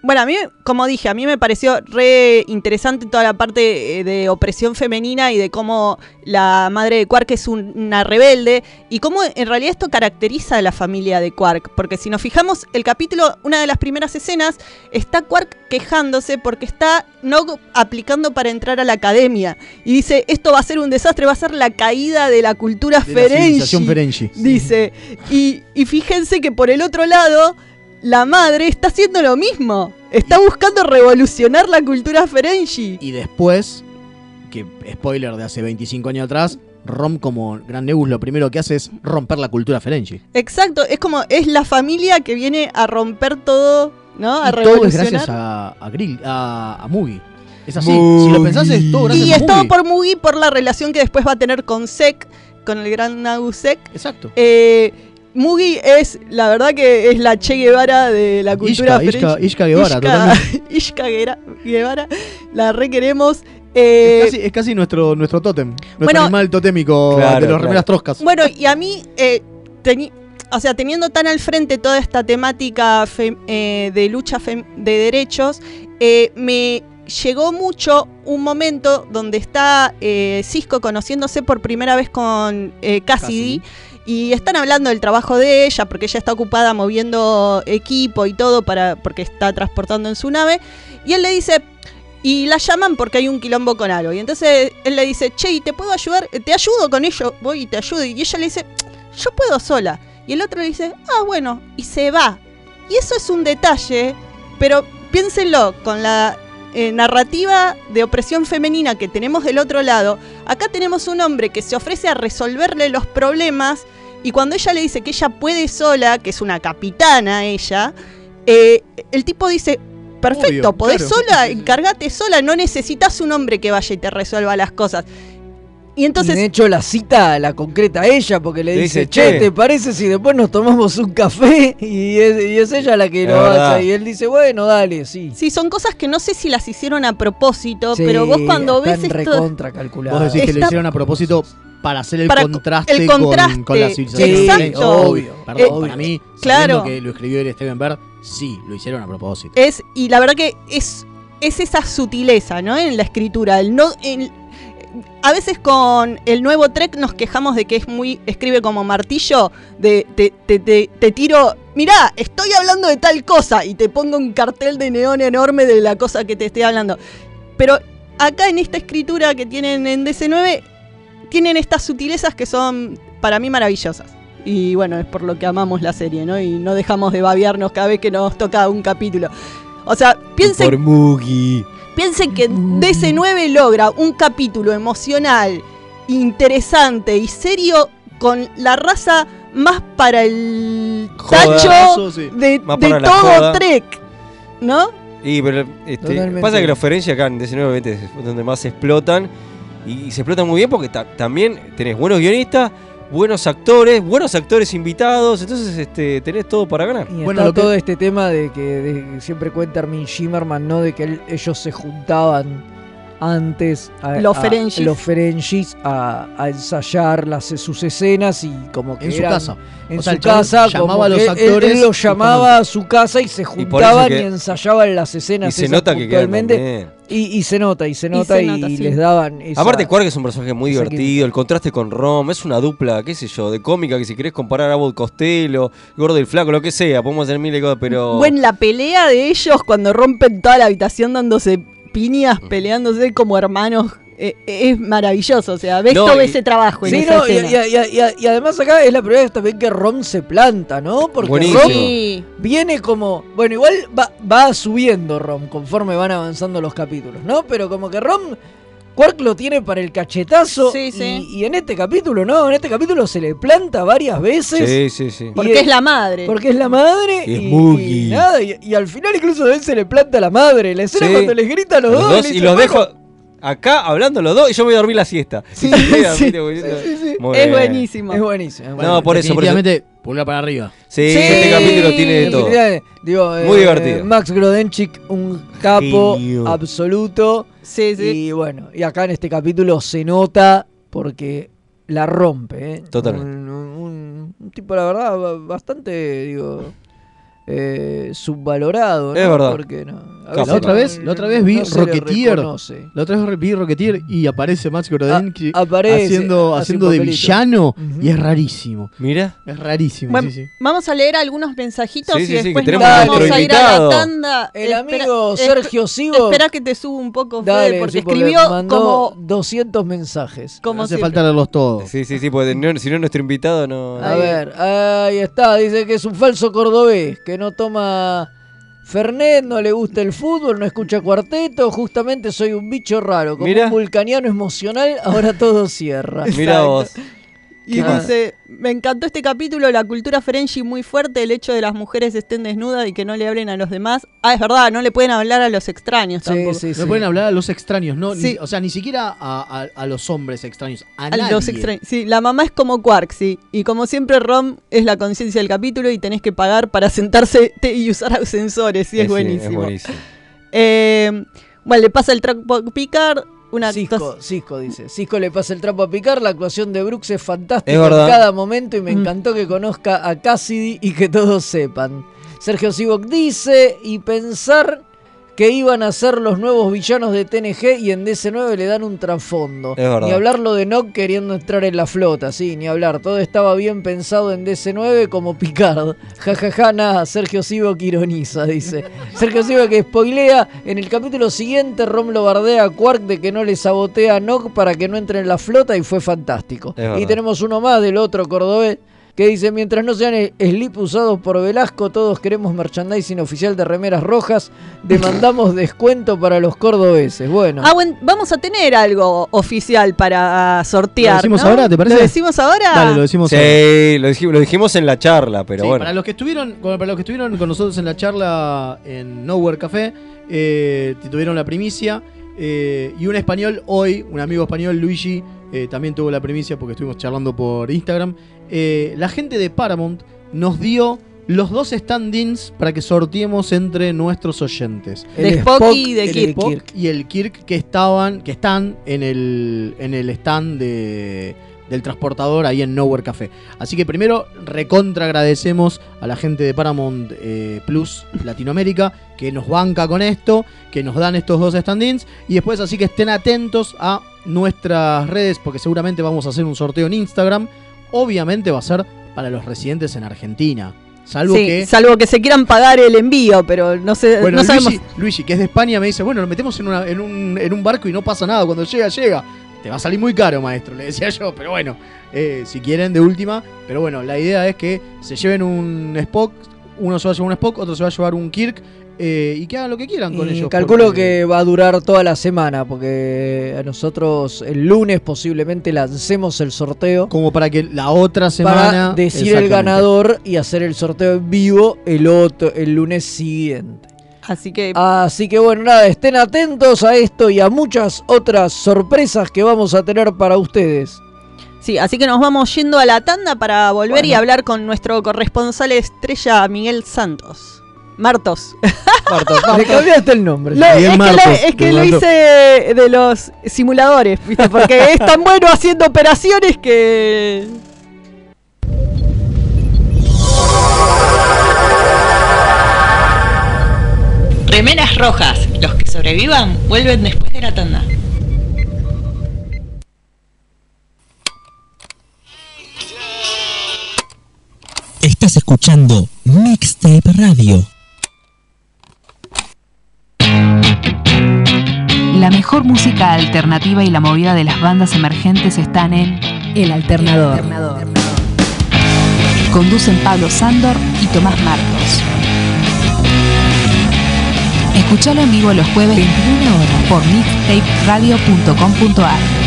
Bueno, a mí, como dije, a mí me pareció re interesante toda la parte eh, de opresión femenina y de cómo la madre de Quark es un- una rebelde y cómo en realidad esto caracteriza a la familia de Quark. Porque si nos fijamos, el capítulo, una de las primeras escenas, está Quark quejándose porque está no aplicando para entrar a la academia. Y dice, esto va a ser un desastre, va a ser la caída de la cultura De la civilización Ferengi. Dice, y, y fíjense que por el otro lado, la madre está haciendo lo mismo. Está buscando revolucionar la cultura Ferengi. Y después, que spoiler de hace 25 años atrás, Rom como Gran Nebus lo primero que hace es romper la cultura Ferengi. Exacto, es como, es la familia que viene a romper todo, ¿no? A Y todo es revolucionar. gracias a, a Grill, a, a Mugi. Es así, Mugi. si lo pensás es todo gracias y a es todo por Mugi, por la relación que después va a tener con Sek, con el gran Nagu Sek. Exacto. Eh, Mugi es, la verdad que es la Che Guevara de la cultura Ishka, Ishka, Guevara, Ishka- totalmente. Ishka Guevara, la requeremos. Eh, Es casi, es casi nuestro, nuestro tótem, nuestro bueno, animal totémico Claro, de los claro. remeras troscas. Bueno, y a mí, eh, teni- o sea, teniendo tan al frente toda esta temática fem- eh, de lucha fem- de derechos, eh, me llegó mucho un momento donde está eh, Cisco conociéndose por primera vez con eh, Cassidy. Y están hablando del trabajo de ella, porque ella está ocupada moviendo equipo y todo para, porque está transportando en su nave. Y él le dice, y la llaman porque hay un quilombo con algo. Y entonces él le dice, che, ¿y ¿te puedo ayudar? Te ayudo con ello, voy y te ayudo. Y ella le dice, yo puedo sola. Y el otro le dice, ah, bueno, y se va. Y eso es un detalle, pero piénsenlo, con la eh, narrativa de opresión femenina que tenemos del otro lado, acá tenemos un hombre que se ofrece a resolverle los problemas y cuando ella le dice que ella puede sola, que es una capitana ella, eh, el tipo dice, perfecto, Obvio, podés claro. sola, encárgate sola, no necesitas un hombre que vaya y te resuelva las cosas. Y entonces... Y de hecho la cita la concreta a ella porque le Le dice, che. ¿te parece si después nos tomamos un café? Y es, y es ella la que lo verdad. hace. Y él dice, bueno, dale, sí. Sí, son cosas que no sé si las hicieron a propósito, Sí, pero vos cuando ves están esto... Vos decís que lo hicieron a propósito para hacer el Para contraste, el con- contraste, Con, la civilización sí, exacto. Obvio. Perdón, Eh, para mí, claro. que lo escribió el Steven Berg, sí, lo hicieron a propósito. Es, y la verdad que es, es esa sutileza, ¿no? En la escritura. El no, el- a veces con el nuevo Trek nos quejamos de que es muy. escribe como martillo. De te, te, te, te tiro. Mirá, estoy hablando de tal cosa. Y te pongo un cartel de neón enorme de la cosa que te estoy hablando. Pero acá en esta escritura que tienen en DC9, tienen estas sutilezas que son para mí maravillosas. Y bueno, es por lo que amamos la serie, ¿no? Y no dejamos de babearnos cada vez que nos toca un capítulo. O sea, piensen, Por Mugi. Piensen que DC9 logra un capítulo emocional, interesante y serio con la raza más para el Joda. tacho Eso sí. de, la todo joda. Trek, ¿no? Y pero este, pasa que los Ferengi acá en 19-20 es donde más explotan. Y, y se explotan muy bien porque ta- también tenés buenos guionistas, buenos actores, buenos actores invitados. Entonces este, tenés todo para ganar. Y está todo este tema de que, de que siempre cuenta Armin Shimmerman, ¿no? De que él- ellos se juntaban antes a, Los a- Ferengis. los Ferengis a, a ensayar las, sus escenas y como que En su casa. en O sea, su casa llamaba a los él- actores él, los llamaba a su casa y se juntaban y, que- ensayaban las escenas y se nota que puntualmente. y, y se nota y se Y nota y, sí. les daban esa- Aparte, Quark es un personaje muy divertido. El contraste con Rom es una dupla, qué sé yo, de cómica que si querés comparar a Abbott Costello, Gordo y el Flaco, lo que sea, podemos hacer mil cosas, pero. Bueno, la pelea de ellos cuando rompen toda la habitación dándose piñas, peleándose como hermanos, eh, eh, es maravilloso. O sea, ves No, todo y- ese trabajo en Sí, esa no, y, escena. y- y- y- y además acá es la primera vez también que Rom se planta, ¿no? Porque Buenísimo. Rom viene como. Bueno, igual va, va subiendo Rom conforme van avanzando los capítulos, ¿no? Pero como que Rom. Quark lo tiene para el cachetazo. Sí, y, sí. y en este capítulo, ¿no? En este capítulo se le planta varias veces. Sí, sí, sí. Porque es la madre. Porque es la madre. Y es y, Moogie. y nada, y, y al final incluso a él se le planta la madre. La escena Sí. cuando les grita a los, Los dos. y los "Bueno, dejo acá hablando los dos y yo me voy a dormir la siesta. Sí, sí, sí, Es buenísimo. Es buenísimo. No, por eso, por eso. Para arriba. Sí, este capítulo tiene de todo. Digo, Muy eh, divertido. Max Grodenchik, un capo Genio. absoluto. Sí, sí. Y bueno, y acá en este capítulo se nota porque la rompe. ¿eh? Totalmente. Un, un- un tipo, la verdad, ba- bastante, digo, eh, subvalorado. ¿no? Es verdad. Porque no. A La otra vez, la otra vez vi no Rocketeer. La otra vez vi Rocketeer y aparece Max Grodenki aparece, haciendo, haciendo de villano y es rarísimo. Mira. Es rarísimo, Bueno, sí, sí. Vamos a leer algunos mensajitos Sí, y sí, sí, que después nos tenemos vamos a ir a invitado. la tanda. El Espera- amigo Sergio Sivo. Espera que te subo un poco, Fede, Dale, porque sí, escribió mandó como, 200 mensajes. como No hace siempre. falta leerlos todos. Sí, sí, sí, porque no- si no nuestro invitado no. A ver, ahí está, dice que es un falso cordobés, que no toma Fernet, no le gusta el fútbol, no escucha cuarteto, justamente soy un bicho raro, como Mira. un vulcaniano emocional, ahora todo cierra. Mira vos. Y dice, me encantó este capítulo, la cultura Ferengi muy fuerte, el hecho de las mujeres estén desnudas y que no le hablen a los demás. Ah, es verdad, no le pueden hablar a los extraños tampoco. no pueden hablar a los extraños, no, Sí. ni- o sea, ni siquiera a, a- a los hombres extraños, a, A nadie. los extraños. Sí, la mamá es como Quark, sí. Y como siempre, Rom es la conciencia del capítulo y tenés que pagar para sentarse y usar ascensores, sí, Sí, es sí, buenísimo. es buenísimo. Eh, bueno, le pasa el trapo a Picard, una Cisco, Cisco dice. Cisco le pasa el trapo a picar. La actuación de Brooks es fantástica Es en cada momento y me Mm. encantó que conozca a Cassidy y que todos sepan. Sergio Sivok dice: y pensar que iban a ser los nuevos villanos de TNG y en DC9 le dan un trasfondo. Ni hablar lo de Nock queriendo entrar en la flota, sí, ni hablar. Todo estaba bien pensado en DC9 como Picard. Ja, ja, ja, nada, Sergio Sivok ironiza, dice. Sergio Sivok que spoilea, en el capítulo siguiente Rom lo bardea a Quark de que no le sabotea a Nock para que no entre en la flota y fue fantástico. Y tenemos uno más del otro cordobés. Que dice, mientras no sean el- slip usados por Velasco, todos queremos merchandising oficial de remeras rojas, demandamos descuento para los cordobeses. Bueno, Ah, bueno, vamos a tener algo oficial para sortear. ¿Lo decimos ¿no? ahora, te parece? ¿Lo decimos ahora? Dale, lo decimos Sí, ahora. lo dijimos, lo dijimos en la charla, pero Sí, bueno. para los que estuvieron, para los que estuvieron con nosotros en la charla en Nowhere Café, eh, tuvieron la primicia. eh, y un español hoy, un amigo español, Luigi, eh, también tuvo la primicia porque estuvimos charlando por Instagram. Eh, la gente de Paramount nos dio los dos stand-ins para que sorteemos entre nuestros oyentes. De El Spock Spock y de el Kirk. Y el Kirk que estaban, que están en el, en el stand de, del transportador ahí en Nowhere Café. Así que primero recontra agradecemos a la gente de Paramount eh, Plus Latinoamérica que nos banca con esto, que nos dan estos dos stand-ins y después así que estén atentos a nuestras redes porque seguramente vamos a hacer un sorteo en Instagram. Obviamente va a ser para los residentes en Argentina. Salvo Sí, que salvo que se quieran pagar el envío, pero no sé, bueno, no sabemos. Luigi, Luigi, que es de España, me dice, bueno, lo metemos en, una- en un, en un barco y no pasa nada. Cuando llega, llega. Te va a salir muy caro, maestro, le decía yo. Pero bueno, eh, si quieren, de última. Pero bueno, la idea es que se lleven un Spock. Uno se va a llevar un Spock, otro se va a llevar un Kirk. Eh, y que hagan lo que quieran con Y ellos. calculo porque- que va a durar toda la semana, porque a nosotros el lunes posiblemente lancemos el sorteo. Como para que la otra semana. Para decir el ganador y hacer el sorteo en vivo el otro, el lunes siguiente. Así que. Así que bueno, nada, estén atentos a esto y a muchas otras sorpresas que vamos a tener para ustedes. Sí, así que nos vamos yendo a la tanda para volver y hablar con nuestro corresponsal estrella Miguel Santos. Martos. Martos, Le cambiaste el nombre. No, es, que lo, es que lo hice de los simuladores, ¿viste? Porque es tan bueno haciendo operaciones que. Remeras rojas. Los que sobrevivan vuelven después de la tanda. Estás escuchando Mixtape Radio. Mejor música alternativa y la movida de las bandas emergentes están en El Alternador. Conducen Pablo Sándor y Tomás Marcos. Escuchalo en vivo los jueves 21 horas por mixtaperadio.com.ar.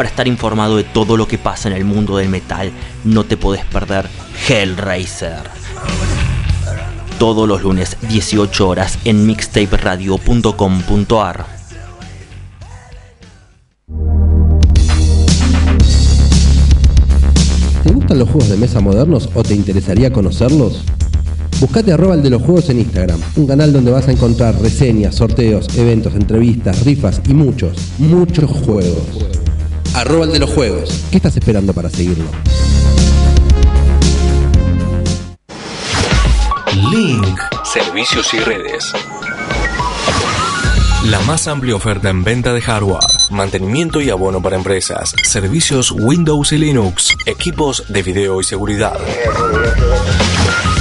Para estar informado de todo lo que pasa en el mundo del metal, no te podés perder Hellraiser. Todos los lunes, 18 horas, en mixtaperadio.com.ar. ¿Te gustan los juegos de mesa modernos o te interesaría conocerlos? Buscate arroba el de los juegos en Instagram, un canal donde vas a encontrar reseñas, sorteos, eventos, entrevistas, rifas y muchos, muchos juegos. Arroba el de los juegos. ¿Qué estás esperando para seguirlo? Link. Servicios y redes. La más amplia oferta en venta de hardware, mantenimiento y abono para empresas, servicios Windows y Linux, equipos de video y seguridad.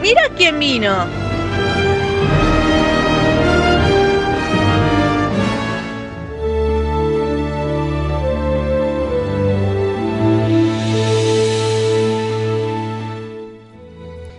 ¡Mira quién vino!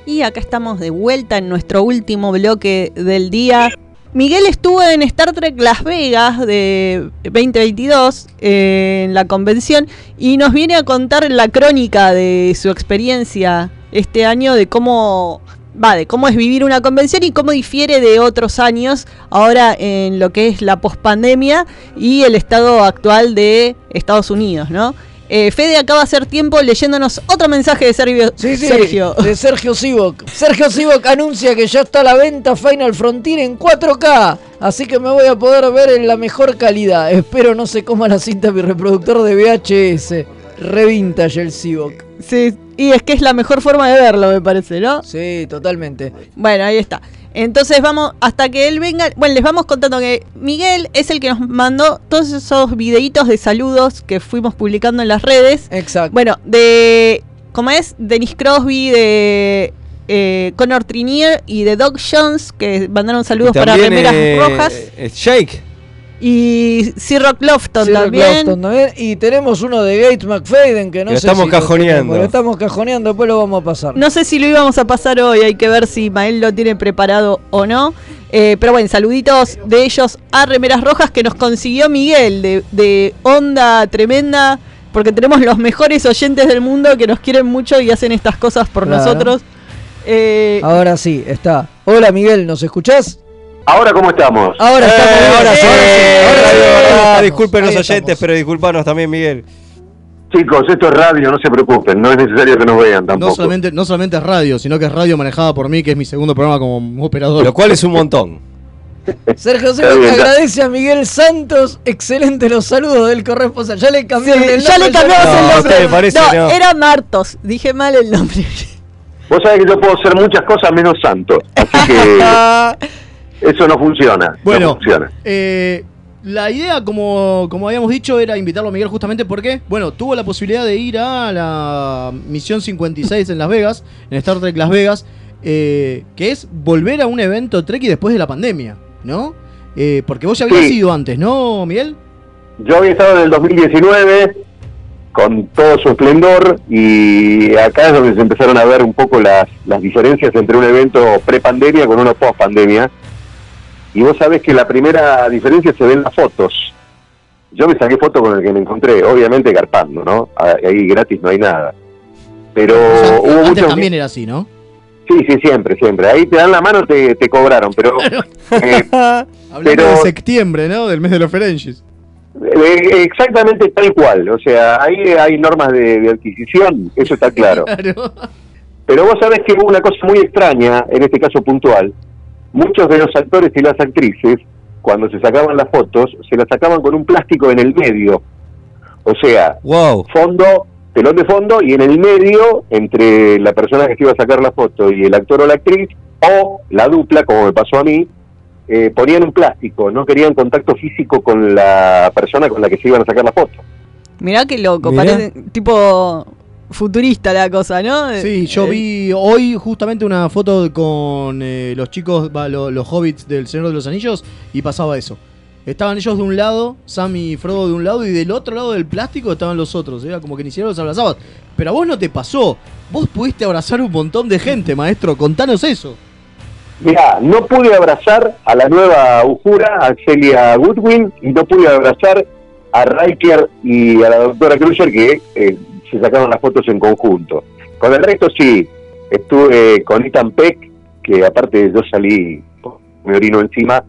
Y acá estamos de vuelta en nuestro último bloque del día. Miguel estuvo en Star Trek Las Vegas de 2022 eh, en la convención y nos viene a contar la crónica de su experiencia este año de cómo va de cómo es vivir una convención y cómo difiere de otros años ahora en lo que es la pospandemia y el estado actual de Estados Unidos, ¿no? Eh, Fede acaba de hacer tiempo leyéndonos otro mensaje de Sergio. Sí, sí, Sergio. de Sergio Sivok. Sergio Sivok anuncia que ya está a la venta Final Frontier en 4K. Así que me voy a poder ver en la mejor calidad. Espero no se coma la cinta mi reproductor de VHS. Re vintage el Sivok. Sí, y es que es la mejor forma de verlo, me parece, ¿no? Sí, totalmente. Bueno, ahí está. Entonces vamos, hasta que él venga, bueno, les vamos contando que Miguel es el que nos mandó todos esos videitos de saludos que fuimos publicando en las redes. Exacto. Bueno, de, ¿cómo es? Dennis Crosby, de eh, Connor Trinier y de Doc Jones, que mandaron saludos para remeras eh, rojas. eh, Shake. Y C-Rock Lofton Cyril también. Y tenemos uno de Gates McFadden que no Lo sé estamos si cajoneando. tenemos, Lo estamos cajoneando, después lo vamos a pasar. No sé si lo íbamos a pasar hoy, hay que ver si Mael lo tiene preparado o no. Eh, pero bueno, saluditos de ellos a Remeras Rojas que nos consiguió Miguel de, de Onda Tremenda, porque tenemos los mejores oyentes del mundo que nos quieren mucho y hacen estas cosas por Claro. nosotros. Eh, Ahora sí, está. Hola Miguel, ¿nos escuchás? Ahora, ¿cómo estamos? Ahora estamos bien. ahora sí. Ahora sí, ahora Ah, disculpen los oyentes, pero disculpanos también, Miguel. Chicos, esto es radio, no se preocupen, no es necesario que nos vean tampoco. No solamente, no solamente es radio, sino que es radio manejada por mí, que es mi segundo programa como operador. Lo cual es un montón. Sergio bien, está- agradece a Miguel Santos. Excelente los saludos del corresponsal. Ya le cambiaron sí, el ya nombre. le cambiamos No, el nombre. parece, no, no. era Martos, dije mal el nombre. Vos sabés que yo puedo hacer muchas cosas menos santo, así que eso no funciona. Bueno, no funciona. Eh, la idea, como, como habíamos dicho, era invitarlo a Miguel justamente porque, bueno, tuvo la posibilidad de ir a la misión 56 en Las Vegas, en Star Trek Las Vegas, eh, que es volver a un evento Trek y después de la pandemia, ¿no? Eh, porque vos ya habías Sí. ido antes, ¿no, Miguel? Yo había estado en el 2019 con todo su esplendor y acá es donde se empezaron a ver un poco las, las diferencias entre un evento pre-pandemia con uno post-pandemia. Y vos sabés que la primera diferencia se ve en las fotos. Yo me saqué foto con el que me encontré, obviamente garpando, ¿no? Ahí gratis no hay nada. Pero O sea, hubo antes también era así, ¿no? Sí, sí, siempre, siempre. Ahí te dan la mano, te, te cobraron, pero... eh, Hablando Pero- de septiembre, ¿no? Del mes de los Ferenges. Eh, exactamente tal cual, o sea, ahí hay normas de, de adquisición, eso está claro. Pero vos sabés que hubo una cosa muy extraña, en este caso puntual, muchos de los actores y las actrices, cuando se sacaban las fotos, se las sacaban con un plástico en el medio. O sea, wow. fondo, telón de fondo, y en el medio, entre la persona que se iba a sacar la foto y el actor o la actriz, o la dupla, como me pasó a mí, eh, ponían un plástico, no querían contacto físico con la persona con la que se iban a sacar la foto. Mirá qué loco, Mirá. parece tipo futurista la cosa, ¿no? Sí, yo Eh, vi hoy justamente una foto con eh, los chicos, va, lo- los hobbits del Señor de los Anillos y pasaba eso. Estaban ellos de un lado, Sam y Frodo de un lado y del otro lado del plástico estaban los otros. Era como que ni siquiera los abrazabas. Pero a vos no te pasó. Vos pudiste abrazar un montón de gente, maestro. Contanos eso. Mirá, no pude abrazar a la nueva Ujura, a Celia Goodwin, y no pude abrazar a Riker y a la doctora Crusher, que eh, se sacaron las fotos en conjunto. Con el resto sí, estuve con Ethan Peck, que aparte yo salí, me orino encima,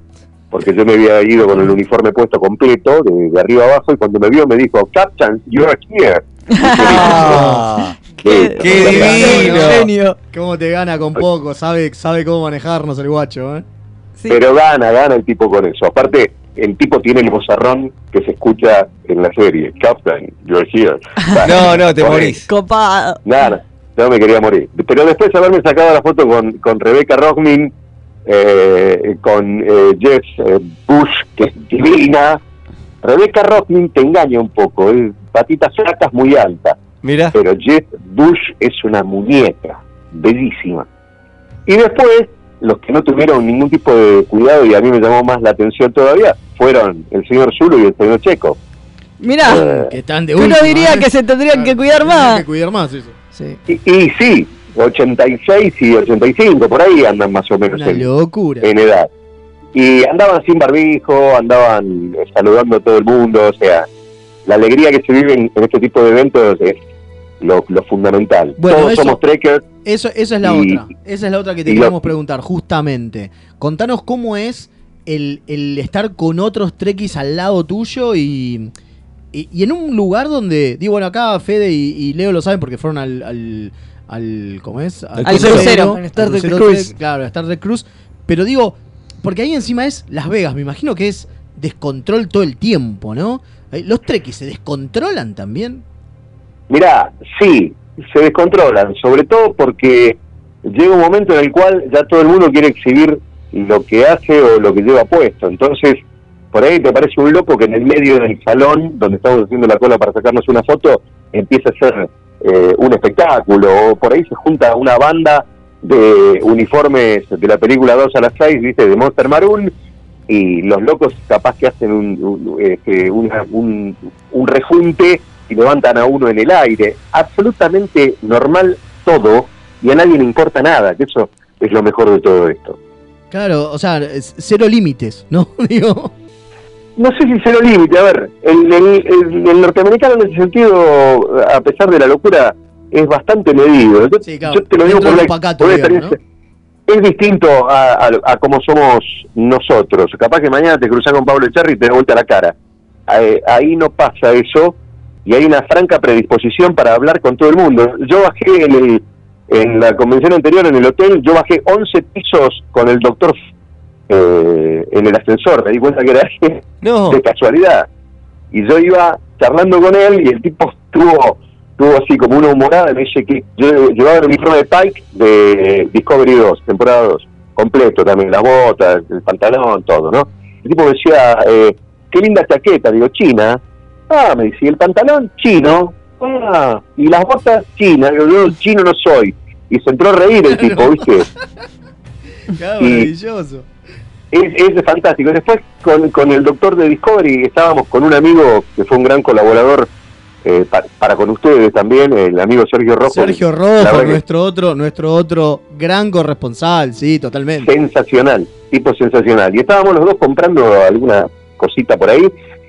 porque yo me había ido con el uniforme puesto completo, de, de arriba abajo, y cuando me vio me dijo, Captain, you're here. Ah, qué, divino. Genio. Cómo te gana con poco. Sabe, sabe cómo manejarnos el guacho, ¿eh? Pero gana, gana el tipo con eso. Aparte, el tipo tiene el bozarrón que se escucha en la serie. Captain, you're here. No, no, te morís. Copado. Nada, no me quería morir. Pero después de haberme sacado la foto con, con Rebecca Rockmin, eh, con eh, Jess eh, Bush, que es divina. Rebecca Rockmin te engaña un poco, es patitas flacas muy alta. Mira. Pero Jess Bush es una muñeca, bellísima. Y después, los que no tuvieron ningún tipo de cuidado y a mí me llamó más la atención todavía, fueron el señor Zulu y el señor Checo. Mirá, Eh, Que están de uno diría ¿eh? que se tendrían que cuidar Tendrían más. que cuidar más eso. Sí. Y, y sí, 86 y 85, por ahí andan más o menos Una en, locura. en edad. Y andaban sin barbijo, andaban eh, saludando a todo el mundo, o sea, la alegría que se vive en, en este tipo de eventos es lo, lo fundamental. Bueno, Todos eso- somos trekkers. Eso, esa es la Y- otra. Esa es la otra que te lo- queríamos preguntar, justamente. Contanos cómo es el, el estar con otros trekkies al lado tuyo y, y, y en un lugar donde. Digo, bueno, acá Fede y, y Leo lo saben porque fueron al. al, al- ¿Cómo es? Al crucero. Al Star Trek Cruise. Claro, al Star Trek Cruise. Pero digo, porque ahí encima es Las Vegas. Me imagino que es descontrol todo el tiempo, ¿no? ¿Los trekkies se descontrolan también? Mirá, sí, se descontrolan, sobre todo porque llega un momento en el cual ya todo el mundo quiere exhibir lo que hace o lo que lleva puesto. Entonces, por ahí te parece un loco que en el medio del salón, donde estamos haciendo la cola para sacarnos una foto, empieza a ser eh, un espectáculo. O por ahí se junta una banda de uniformes de la película 2 a las 6, ¿viste? De Monster Maroon, y los locos capaz que hacen un, un, este, un- un rejunte y levantan a uno en el aire. Absolutamente normal todo y a nadie le importa nada, que eso es lo mejor de todo esto. Claro, o sea, cero límites, ¿no? Digo. No sé si cero límite, a ver, el, el- el- el norteamericano en ese sentido, a pesar de la locura, es bastante medido. Yo, claro, yo te lo digo por la, pacato, por la digamos, experiencia. Es distinto a, a, a cómo somos nosotros. Capaz que mañana te cruzás con Pablo Echarri y te da vuelta la cara. Eh, ahí no pasa eso y hay una franca predisposición para hablar con todo el mundo. Yo bajé en, el, en la convención anterior en el hotel, yo bajé 11 pisos con el doctor eh, en el ascensor. Me di cuenta que era de casualidad. Y yo iba charlando con él y el tipo estuvo, tuvo así como una humorada me dice que yo llevaba el uniforme de Pike de Discovery 2, temporada 2, completo también, las botas, el pantalón, todo, ¿no? El tipo me decía, eh, qué linda chaqueta, digo, china. Ah, me decía, el pantalón chino. Ah, y las botas chinas, digo, yo chino no soy. Y se entró a reír el tipo, ¿viste? Claro, maravilloso. Es, es fantástico. Después con, con el doctor de Discovery estábamos con un amigo que fue un gran colaborador eh, pa- para con ustedes también, el amigo Sergio Rojo. Sergio Rojo, nuestro otro, nuestro otro gran corresponsal, sí, totalmente. sensacional, tipo sensacional. Y estábamos los dos comprando alguna cosita por ahí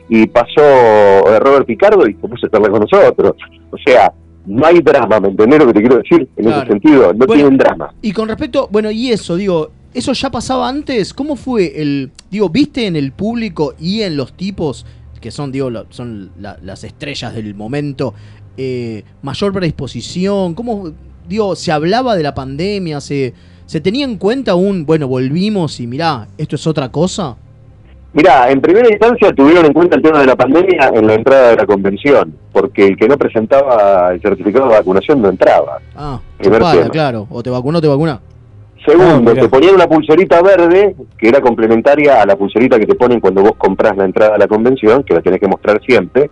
y pasó eh, Robert Picardo y se puso a charlar con nosotros. O sea, no hay drama, ¿me entendés lo que te quiero decir? En Claro. ese sentido, no Bueno, tienen drama. Y con respecto, bueno, y eso, digo, ¿eso ya pasaba antes? ¿Cómo fue el, digo, viste en el público y en los tipos, que son, digo, son la- las estrellas del momento, eh, mayor predisposición? ¿Cómo, digo, se hablaba de la pandemia? ¿Se, se tenía en cuenta un, bueno, volvimos y mirá, esto es otra cosa? Mirá, en primera instancia tuvieron en cuenta el tema de la pandemia en la entrada de la convención, porque el que no presentaba el certificado de vacunación no entraba. Ah, claro, o te vacunó o te vacuna. Segundo, Ah, te ponían una pulserita verde que era complementaria a la pulserita que te ponen cuando vos compras la entrada a la convención, que la tenés que mostrar siempre.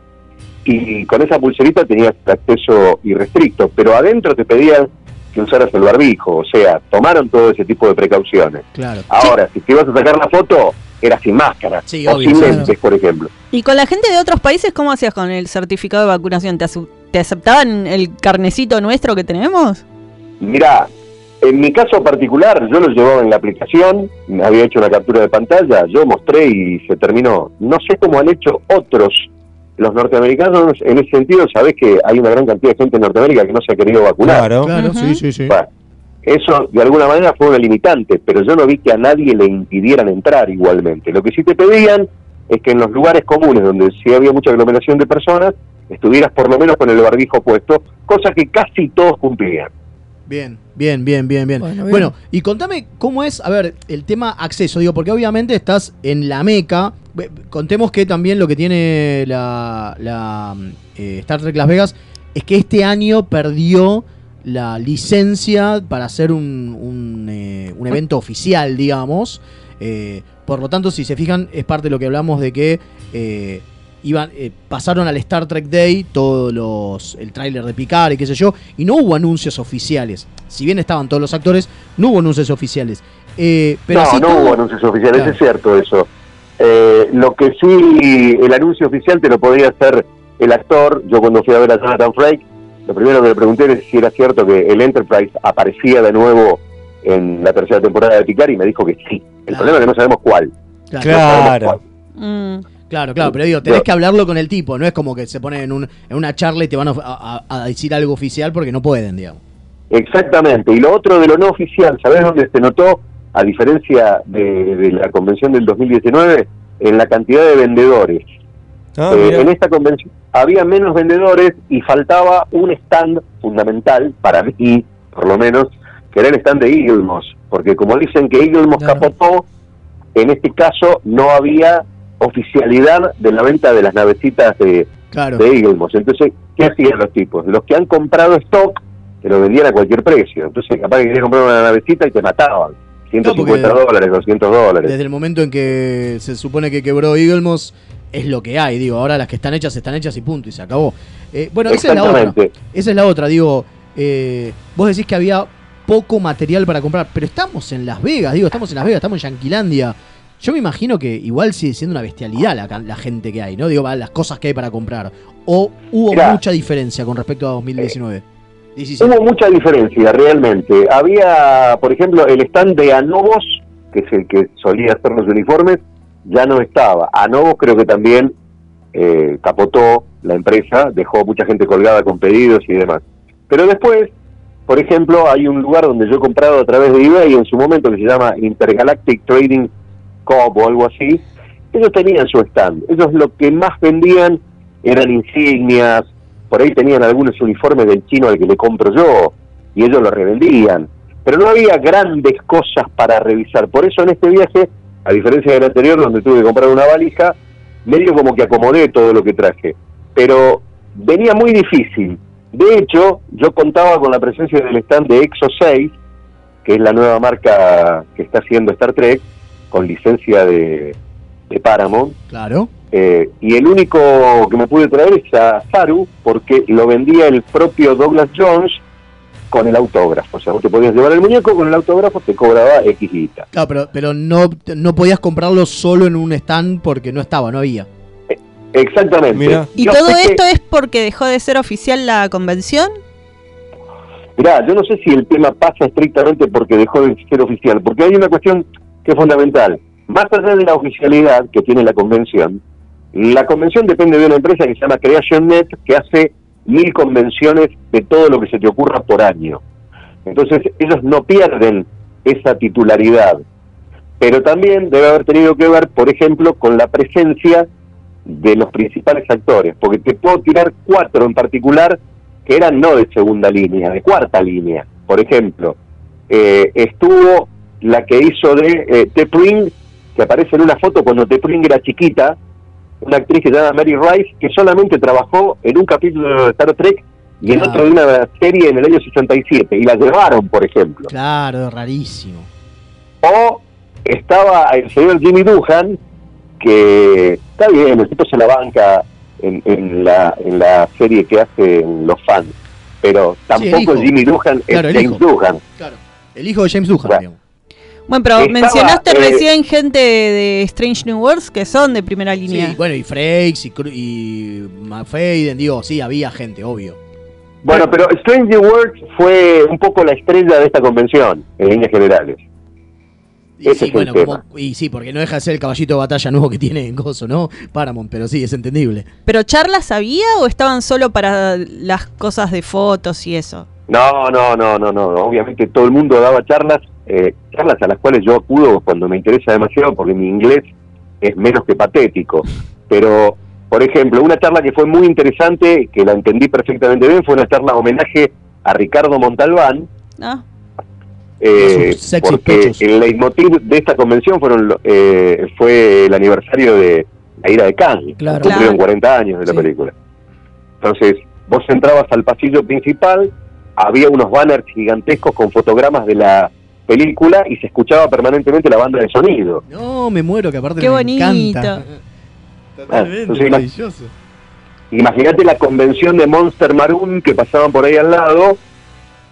Y con esa pulserita tenías acceso irrestricto, pero adentro te pedían que usaras el barbijo, o sea, tomaron todo ese tipo de precauciones. Claro. Ahora, si te ibas a sacar la foto, era sin máscara, Sí, o obvio, sin claro. lentes, por ejemplo. ¿Y con la gente de otros países cómo hacías con el certificado de vacunación? ¿Te, aceptaban el carnecito nuestro que tenemos? Mirá, en mi caso particular, yo lo llevaba en la aplicación, me había hecho una captura de pantalla, yo mostré y se terminó. No sé cómo han hecho otros. Los norteamericanos, en ese sentido, sabés que hay una gran cantidad de gente en Norteamérica que no se ha querido vacunar. Claro. Claro, sí, sí, sí. Bueno, eso de alguna manera fue una limitante, pero yo no vi que a nadie le impidieran entrar igualmente. Lo que sí te pedían es que en los lugares comunes donde sí había mucha aglomeración de personas, estuvieras por lo menos con el barbijo puesto, cosa que casi todos cumplían. Bien, bien, bien, bien, bien. Bueno, Bueno, bien. y contame cómo es, a ver, el tema acceso, digo, porque obviamente estás en la meca. Contemos que también lo que tiene la, la, eh, Star Trek Las Vegas es que este año perdió la licencia para hacer un, un, eh, un evento oficial, digamos. Eh, por lo tanto, si se fijan, es parte de lo que hablamos de que eh, iban, eh, pasaron al Star Trek Day todos los. el tráiler de Picard y qué sé yo, y no hubo anuncios oficiales. Si bien estaban todos los actores, no hubo anuncios oficiales. Eh, pero no, así no todo- hubo anuncios oficiales, Claro. es cierto eso. Eh, lo que sí, el anuncio oficial te lo podría hacer el actor. Yo cuando fui a ver a Jonathan Frakes, lo primero que le pregunté es si era cierto que el Enterprise aparecía de nuevo en la tercera temporada de Picard y me dijo que sí. El problema es que no sabemos cuál. Claro. No sabemos cuál. Mm. Claro, claro, pero digo, tenés que hablarlo con el tipo, no es como que se ponen en, un, en una charla y te van a, a- a decir algo oficial porque no pueden, digamos. Exactamente. Y lo otro de lo no oficial, ¿sabés dónde se notó? A diferencia de, de la convención del 2019, en la cantidad de vendedores. Ah, Eh, en esta convención había menos vendedores y faltaba un stand fundamental para mí, por lo menos, que era el stand de Eaglemoss, porque como dicen que Eaglemoss capotó, en este caso no había oficialidad de la venta de las navecitas de, Claro. de Eaglemoss. Entonces, ¿qué hacían los tipos? Los que han comprado stock, te lo vendían a cualquier precio. Entonces, capaz que querías comprar una navecita y te mataban. 150 porque- dólares, 200 dólares. Desde el momento en que se supone que quebró Eaglemoss, es lo que hay, digo, ahora las que están hechas están hechas y punto, y se acabó. Eh, bueno, esa es la otra. Esa es la otra, digo, eh, vos decís que había poco material para comprar, pero estamos en Las Vegas, digo, estamos en Las Vegas, estamos en Yanquilandia. Yo me imagino que igual sigue siendo una bestialidad la, la gente que hay, ¿no? Digo, las cosas que hay para comprar. O hubo Mirá. mucha diferencia con respecto a 2019. 17. Hubo mucha diferencia realmente. Había, por ejemplo, el stand de Anovos, que es el que solía hacer los uniformes, ya no estaba. Anovos creo que también eh, capotó la empresa, dejó mucha gente colgada con pedidos y demás. Pero después, por ejemplo, hay un lugar donde yo he comprado a través de eBay en su momento que se llama Intergalactic Trading Coop o algo así. Ellos tenían su stand. Ellos lo que más vendían eran insignias, por ahí tenían algunos uniformes del chino al que le compro yo, y ellos lo revendían. Pero no había grandes cosas para revisar. Por eso en este viaje, a diferencia del anterior, donde tuve que comprar una valija, medio como que acomodé todo lo que traje. Pero venía muy difícil. De hecho, yo contaba con la presencia del stand de Exo 6, que es la nueva marca que está haciendo Star Trek, con licencia de, de Paramount. Claro. Eh, y el único que me pude traer es a Saru, porque lo vendía el propio Douglas Jones con el autógrafo. O sea, vos te podías llevar el muñeco, con el autógrafo te cobraba X guita. Claro, pero, pero no, no podías comprarlo solo en un stand porque no estaba, no había. Exactamente. ¿Y Yo todo que- esto es porque dejó de ser oficial la convención? Mirá, yo no sé si el tema pasa estrictamente porque dejó de ser oficial, porque hay una cuestión que es fundamental. Más allá de la oficialidad que tiene la convención, la convención depende de una empresa que se llama CreationNet, que hace mil convenciones de todo lo que se te ocurra por año. Entonces, ellos no pierden esa titularidad. Pero también debe haber tenido que ver, por ejemplo, con la presencia de los principales actores, porque te puedo tirar cuatro en particular que eran no de segunda línea, de cuarta línea. Por ejemplo, eh, estuvo la que hizo de eh, que aparece en una foto cuando Tepring era chiquita, una actriz que se llama Mary Rice, que solamente trabajó en un capítulo de Star Trek y en Claro. otro de una serie en el año 67, y la llevaron, por ejemplo. Claro, rarísimo. O estaba el señor Jimmy Duhan, que está bien, el tipo se la banca en, en la, en la serie que hacen los fans, pero tampoco. Jimmy Duhan es Claro, James. Duhan. El hijo de James Duhan, digamos. Bueno, pero Estaba, mencionaste eh, recién gente de Strange New Worlds que son de primera línea. Sí, bueno, y Frakes y, Cru- y McFadden, digo, sí, había gente, obvio. Bueno, pero Stranger Worlds fue un poco la estrella de esta convención, en líneas generales. Y Ese sí, bueno, como- y sí, porque no deja de ser el caballito de batalla nuevo que tiene en Gozo, ¿no? Paramount, pero sí, es entendible. ¿Pero charlas había o estaban solo para las cosas de fotos y eso? No, no, no, no, no. Obviamente todo el mundo daba charlas, eh, charlas a las cuales yo acudo cuando me interesa demasiado porque mi inglés es menos que patético. Pero, por ejemplo, una charla que fue muy interesante, que la entendí perfectamente bien, fue una charla homenaje a Ricardo Montalbán, ¿No? eh, porque pechos. el leitmotiv de esta convención fueron lo- eh, fue el aniversario de la ira de Cannes, Claro. cumplieron Claro. 40 años de la Sí. película. Entonces, vos entrabas al pasillo principal, había unos banners gigantescos con fotogramas de la película y se escuchaba permanentemente la banda de sonido. No, me muero, que aparte Qué me bonito. encanta. Totalmente, ima- maravilloso. Imagínate la convención de Monster Maroon que pasaban por ahí al lado,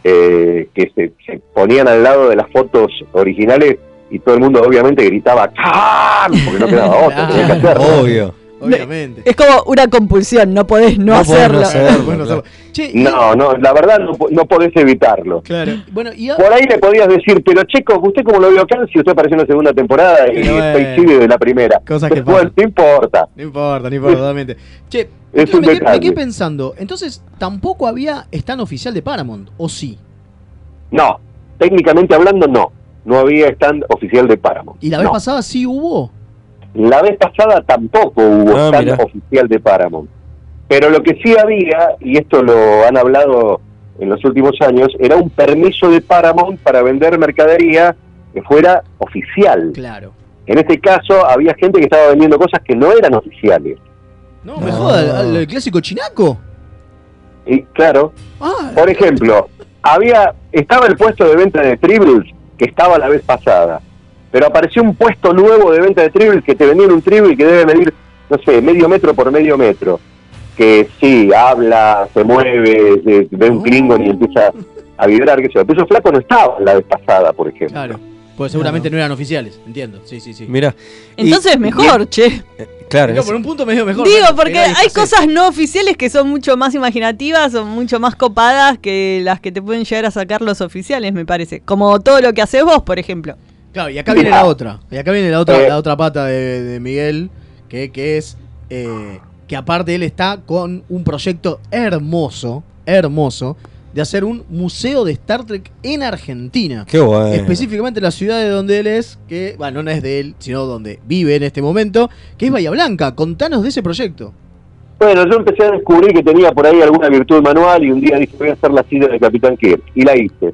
eh, que se, se ponían al lado de las fotos originales y todo el mundo obviamente gritaba ¡Can! porque no quedaba otra, tenía que hacerlo. Obvio. Obviamente. Es como una compulsión, no podés no, No podés no hacerlo. Bueno, claro. Che, y- No, no, la verdad no, po- no podés evitarlo. Claro. Bueno, y Por ahí le podías decir, pero Checo, ¿usted cómo lo vio acá? Si usted apareció en la segunda temporada y coincide de la primera. Cosas que Después, pasan. no importa. No importa, no importa, totalmente. Che, Es entonces un me, quedé, me quedé pensando, entonces tampoco había stand oficial de Paramount, ¿o sí? No, técnicamente hablando, no. No había stand oficial de Paramount. Y la vez No. pasada sí hubo. La vez pasada tampoco hubo Ah, stand mirá. oficial de Paramount. Pero lo que sí había, y esto lo han hablado en los últimos años, era un permiso de Paramount para vender mercadería que fuera oficial. Claro. En este caso había gente que estaba vendiendo cosas que no eran oficiales. No, me joda, al, al clásico chinaco. Y claro, Ah, por ejemplo, había estaba el puesto de venta de tribbles que estaba la vez pasada, pero apareció un puesto nuevo de venta de tribbles que te vendían un tribble que debe medir, no sé, medio metro por medio metro. Que sí, habla, se mueve, se- ve un Klingon y empieza a vibrar, qué sé yo. Pero no estaba la vez pasada, por ejemplo. claro. Pues seguramente no eran oficiales, entiendo. Sí, sí, sí. Mirá. Entonces mejor, che. Claro. No, es- por un punto medio mejor. Digo, porque hay escasez. cosas no oficiales que son mucho más imaginativas o mucho más copadas que las que te pueden llegar a sacar los oficiales, me parece. Como todo lo que haces vos, por ejemplo. Claro, y acá viene la otra. Y acá viene la otra, Eh. la otra pata de, de Miguel, que, que es eh, que aparte él está con un proyecto hermoso, hermoso, de hacer un museo de Star Trek en Argentina. Qué bueno. Específicamente la ciudad de donde él es, que, bueno, no es de él, sino donde vive en este momento, que es Bahía Blanca. Contanos de ese proyecto. Bueno, yo empecé a descubrir que tenía por ahí alguna virtud manual y un día dije, voy a hacer la silla de Capitán Kirk. Y la hice.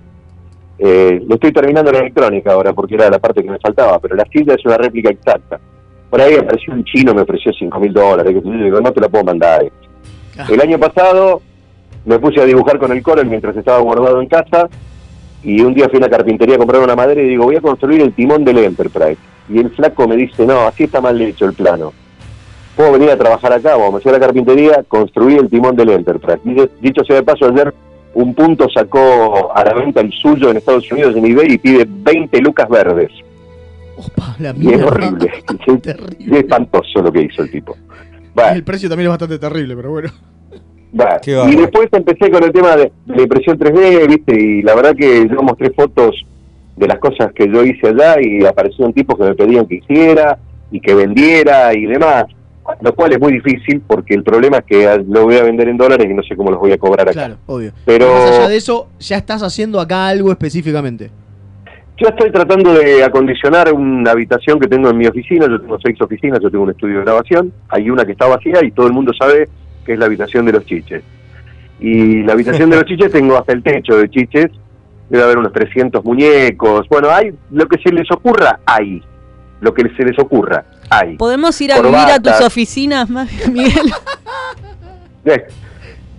Eh, lo estoy terminando en electrónica ahora porque era la parte que me faltaba, pero la silla es una réplica exacta. Por ahí apareció un chino, me ofreció 5 mil dólares, que no te la puedo mandar. El año pasado me puse a dibujar con el Corel mientras estaba guardado en casa y un día fui a la carpintería a comprar una madera y digo, voy a construir el timón del Enterprise. Y el flaco me dice, no, así está mal hecho el plano. Puedo venir a trabajar acá, vamos, me fui a la carpintería, construí el timón del Enterprise. Dicho sea de paso, ayer un punto sacó a la venta el suyo en Estados Unidos en eBay y pide 20 lucas verdes. La Y es horrible. es espantoso lo que hizo el tipo. Bueno, El precio también es bastante terrible, pero bueno. Y después empecé con el tema de, de la impresión 3D, ¿viste? Y la verdad que yo mostré fotos de las cosas que yo hice allá y aparecieron tipos que me pedían que hiciera y que vendiera y demás. Lo cual es muy difícil porque el problema es que lo voy a vender en dólares y no sé cómo los voy a cobrar acá. Claro, obvio. Pero- Más allá de eso, ya estás haciendo acá algo específicamente. Yo estoy tratando de acondicionar una habitación que tengo en mi oficina. Yo tengo seis oficinas, yo tengo un estudio de grabación. Hay una que está vacía y todo el mundo sabe que es la habitación de los chiches. Y la habitación de los chiches tengo hasta el techo de chiches. Debe haber unos 300 muñecos. Bueno, hay lo que se les ocurra, hay. Lo que se les ocurra, hay. ¿Podemos ir a vivir a tus oficinas, más Miguel? Eh,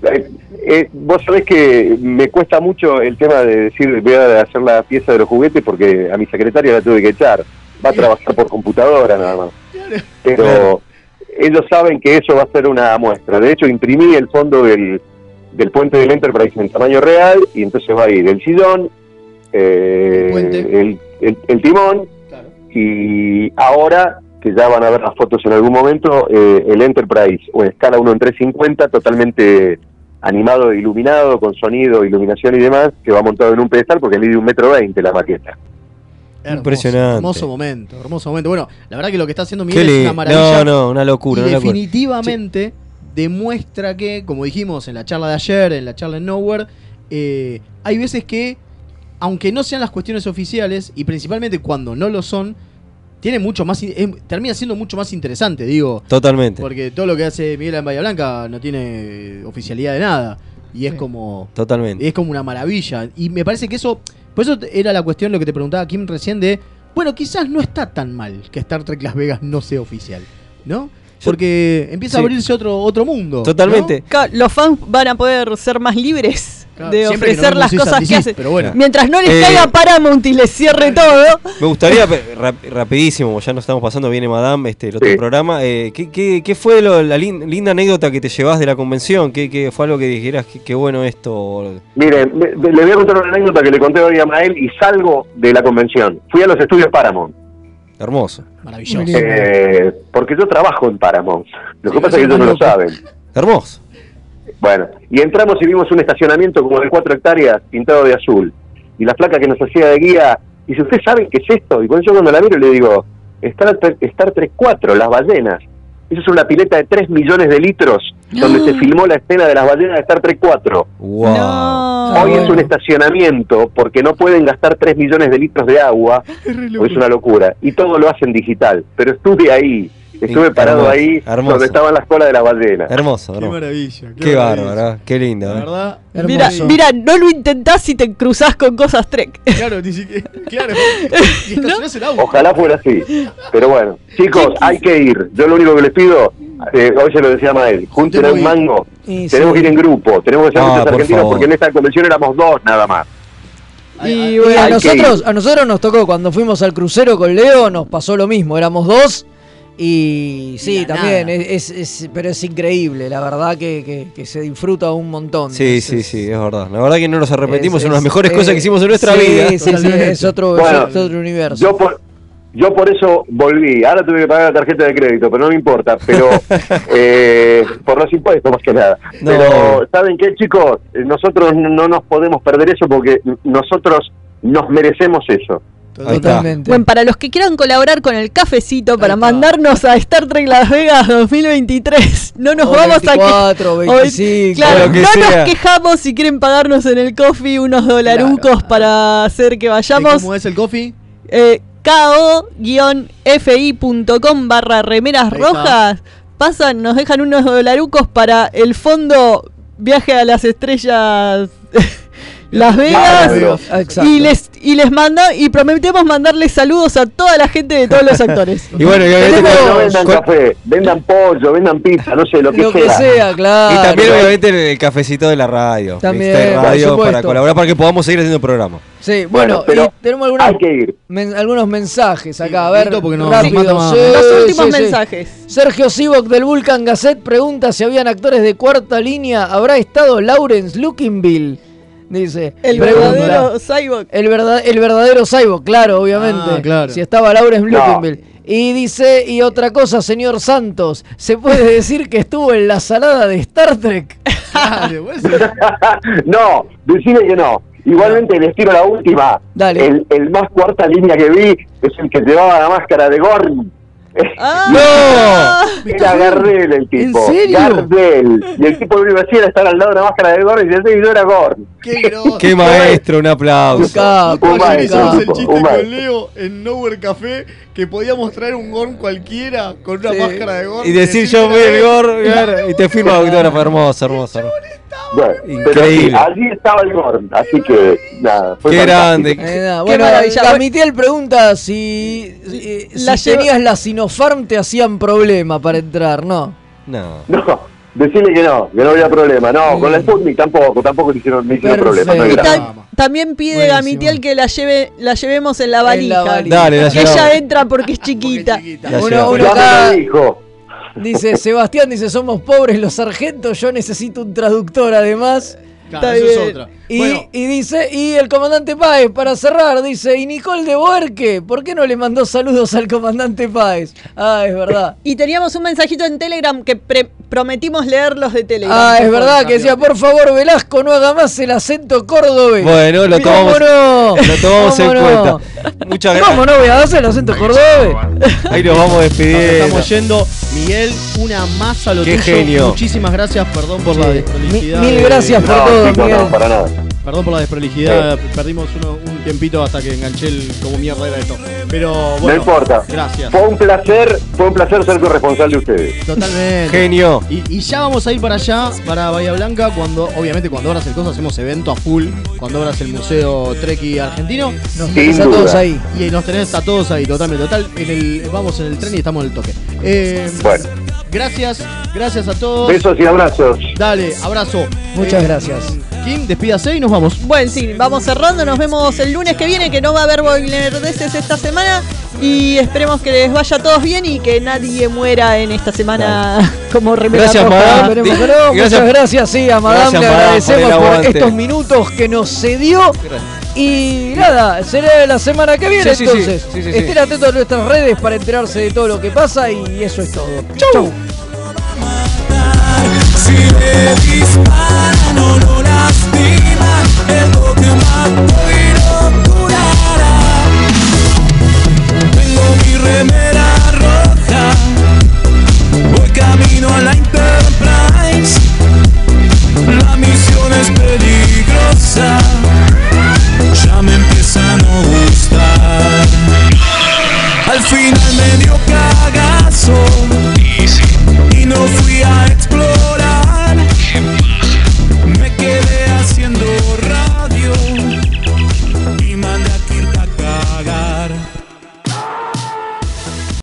eh, eh, vos sabés que me cuesta mucho el tema de decir voy a hacer la pieza de los juguetes porque a mi secretaria la tuve que echar. Va a trabajar por computadora nada más. Pero ellos saben que eso va a ser una muestra. De hecho, imprimí el fondo del, del puente del Enterprise en tamaño real y entonces va a ir el sillón, eh, el, el- el timón y ahora que ya van a ver las fotos en algún momento, eh, el Enterprise o en escala 1 en 350 totalmente animado e iluminado con sonido, iluminación y demás, que va montado en un pedestal porque mide un metro veinte la maqueta. Hermoso, Impresionante. Hermoso momento, hermoso momento. Bueno, la verdad que lo que está haciendo Miguel es una maravilla. No, no, una locura. y una locura. definitivamente demuestra que, como dijimos en la charla de ayer, en la charla en Nowhere, eh, hay veces que, aunque no sean las cuestiones oficiales, y principalmente cuando no lo son, tiene mucho más, es- termina siendo mucho más interesante, digo. Totalmente. Porque todo lo que hace Miguel en Bahía Blanca no tiene oficialidad de nada. Y es como. Totalmente. Es como una maravilla. Y me parece que eso. Por eso era la cuestión, lo que te preguntaba Kim recién de. Bueno, quizás no está tan mal que Star Trek Las Vegas no sea oficial. ¿No? Porque empieza a abrirse otro, otro mundo. Totalmente. Los fans van a poder ser más libres Claro, de siempre que no ofrecer las cosas que pero bueno. Mientras no les Eh, caiga Paramount y les cierre todo. Me gustaría, rap- rapidísimo, ya nos estamos pasando, viene Madame, este, el otro Sí. programa. eh, ¿qué, qué, qué fue lo- la lin- linda anécdota que te llevas de la convención? ¿Qué, qué fue algo que dijeras, qué, qué bueno esto? Miren, le voy a contar una anécdota que le conté hoy a Mael y salgo de la convención. Fui a los estudios Paramount. Hermoso. Maravilloso. Eh, porque yo trabajo en Paramount. Lo que pasa es que ellos no lo saben. Hermoso. Bueno, y entramos y vimos un estacionamiento como de cuatro hectáreas pintado de azul. Y la flaca que nos hacía de guía dice, ¿ustedes saben qué es esto? Y cuando yo cuando la miro le digo, Star Trek, Star Trek 4, las ballenas. Eso es una pileta de 3 millones de litros donde se filmó la escena de las ballenas de Star Trek 4. Hoy es un estacionamiento porque no pueden gastar 3 millones de litros de agua, o es una locura. Y todo lo hacen digital. Pero estuve ahí, estuve parado hermoso, ahí hermoso. donde estaban las colas de las ballenas. Hermoso, Qué maravilla. Qué, maravilla. bárbaro, qué lindo. La ¿eh? verdad. Mira, mira, no lo intentás si te cruzás con cosas Trek. Claro, ni siquiera. Claro. Auto. Ojalá fuera así. Pero bueno, chicos, hay que ir. Yo lo único que les pido, eh, hoy se lo decía Mael, junten a un mango. Tenemos sí. que ir en grupo, tenemos que ser Ah, muchos por argentinos favor. porque en esta convención éramos dos nada más. Y Hay a nosotros, a nosotros nos tocó cuando fuimos al crucero con Leo, nos pasó lo mismo, éramos dos Y sí, también, es, es- es- pero es increíble, la verdad que, que- que se disfruta un montón. Sí, sí, sí, es verdad. La verdad que no nos arrepentimos, Es- son las es- mejores eh, cosas que hicimos en nuestra sí, vida. Sí, sí, es otro, Bueno, es otro universo. Yo por, yo por eso volví. Ahora tuve que pagar la tarjeta de crédito, pero no me importa. Pero eh, por los impuestos más que nada. No. Pero saben qué, chicos, nosotros no no nos podemos perder eso porque nosotros nos merecemos eso. Totalmente. Bueno, para los que quieran colaborar con el cafecito para mandarnos a Star Trek Las Vegas 2023, no nos O vamos 24, a que- 25, claro, que no sea. nos quejamos si quieren pagarnos en el coffee unos dolarucos para hacer que vayamos. ¿Cómo es el coffee? Eh, ko-fi.com barra remeras rojas. Pasan, nos dejan unos dolarucos para el fondo Viaje a las Estrellas Las Vegas. Y les, y les manda, y prometemos mandarles saludos a toda la gente de todos los actores. Y bueno, y obviamente No vendan con- café, vendan pollo, vendan pizza, no sé, lo que Lo que sea. sea, claro. Y también obviamente el, el cafecito de la radio. También, por radio para colaborar para que podamos seguir haciendo programa. Sí, bueno, Bueno, pero y tenemos algunos, hay que ir. men- algunos mensajes acá. A ver, porque rápido. Sí, Los últimos sí, sí. mensajes. Sergio Sivok del Vulcan Gazette pregunta si habían actores de cuarta línea. ¿Habrá estado Lawrence Lookinville? Dice. El verdadero Cyborg. El, verdad, el verdadero Cyborg, claro, obviamente. Ah, claro. Si estaba Lawrence No. Lookinville. Y dice, y otra cosa, señor Santos, ¿se puede decir que estuvo en la salada de Star Trek? No, decime que no. Igualmente les tiro la última. Dale. El, el más cuarta línea que vi es el que llevaba la máscara de Gorn. Ah, Era Gardel el tipo. ¿En serio? Gardel. Y el tipo que hacía era estar al lado de la máscara de Gorn y decía, "Sí, yo era Gorn. Qué maestro, un aplauso. Un Ayer maestro, hicimos el chiste un con maestro. Leo en Nowhere Café que podíamos traer un gorn cualquiera con una Sí. máscara de gorn. Y decir yo vi el gor claro, y te firma autógrafo, hermoso, hermoso. hermoso. Bueno, pero Increíble. sí, allí estaba el Gorn. Así que, nada. fue Qué fantástico. grande. Eh, nada, Qué bueno. Gamitiel pregunta si, si, La si lleva- tenías la Sinopharm te hacían problema para entrar, ¿no? No. No, decirle que no, que no había problema. No, con la Sputnik tampoco, tampoco me hicieron, me hicieron problema. No ta- también pide Buenísimo. Gamitiel que la lleve, la llevemos en la valija. valija. Dale, la que llevamos. ella entra porque es chiquita. La Uno- uno acá-. Dice, Sebastián dice, somos pobres los sargentos, yo necesito un traductor además. Claro, Está eso es bien. otra. Y, Bueno, y dice, y el comandante Páez, para cerrar, dice, ¿y Nicole de Boerque? ¿Por qué no le mandó saludos al comandante Páez? Ah, es verdad. Y teníamos un mensajito en Telegram que pre- prometimos leerlos de Telegram. Ah, es verdad que decía, por favor, Velasco, no haga más el acento cordobés. Bueno, lo ¿Cómo tomamos, no? lo tomamos en ¿Cómo no? cuenta. Muchas ¿Cómo gracias. no voy a hacer el acento cordobés? Ahí nos vamos nos despidiendo. estamos yendo. Miguel, una masa lo Qué tuyo. genio. Muchísimas gracias, perdón por la Sí. desprolijidad. Mil de- gracias por No, todo, Miguel. no, para nada. Perdón por la desprolijidad, perdimos uno- un tiempito hasta que enganché el como mierda era esto. Pero bueno, no importa. Gracias. Fue un placer, fue un placer ser corresponsal de ustedes. Totalmente. Genio. Y, y ya vamos a ir para allá, para Bahía Blanca, cuando, obviamente cuando abras el coso hacemos evento a full, cuando abras el Museo Treki Argentino. Nos Sin tenés a todos ahí. Y nos tenés a todos ahí, totalmente, total. En el, vamos en el tren y estamos en el toque. Eh, Bueno, Gracias, gracias a todos. besos y abrazos. Dale, abrazo. Muchas Eh, gracias. Kim, despídase y nos vamos. Bueno, sí, vamos cerrando. Nos vemos el lunes que viene, que no va a haber boilerdeces esta semana. Y esperemos que les vaya a todos bien y que nadie muera en esta semana como remera Gracias, roja. Madame. Gracias- Muchas gracias, sí, a Madame Gracias, le Madame, agradecemos por estos minutos que nos cedió. Y nada, será la semana que viene Sí, sí, sí. entonces. Sí, sí, sí. Estén atentos a nuestras redes para enterarse de todo lo que pasa y eso es todo. Chau. Tengo mi remera roja, voy camino a la Enterprise. La misión es peligrosa, ya me empieza a no gustar. Al final me dio cagazo y no fui a explotar.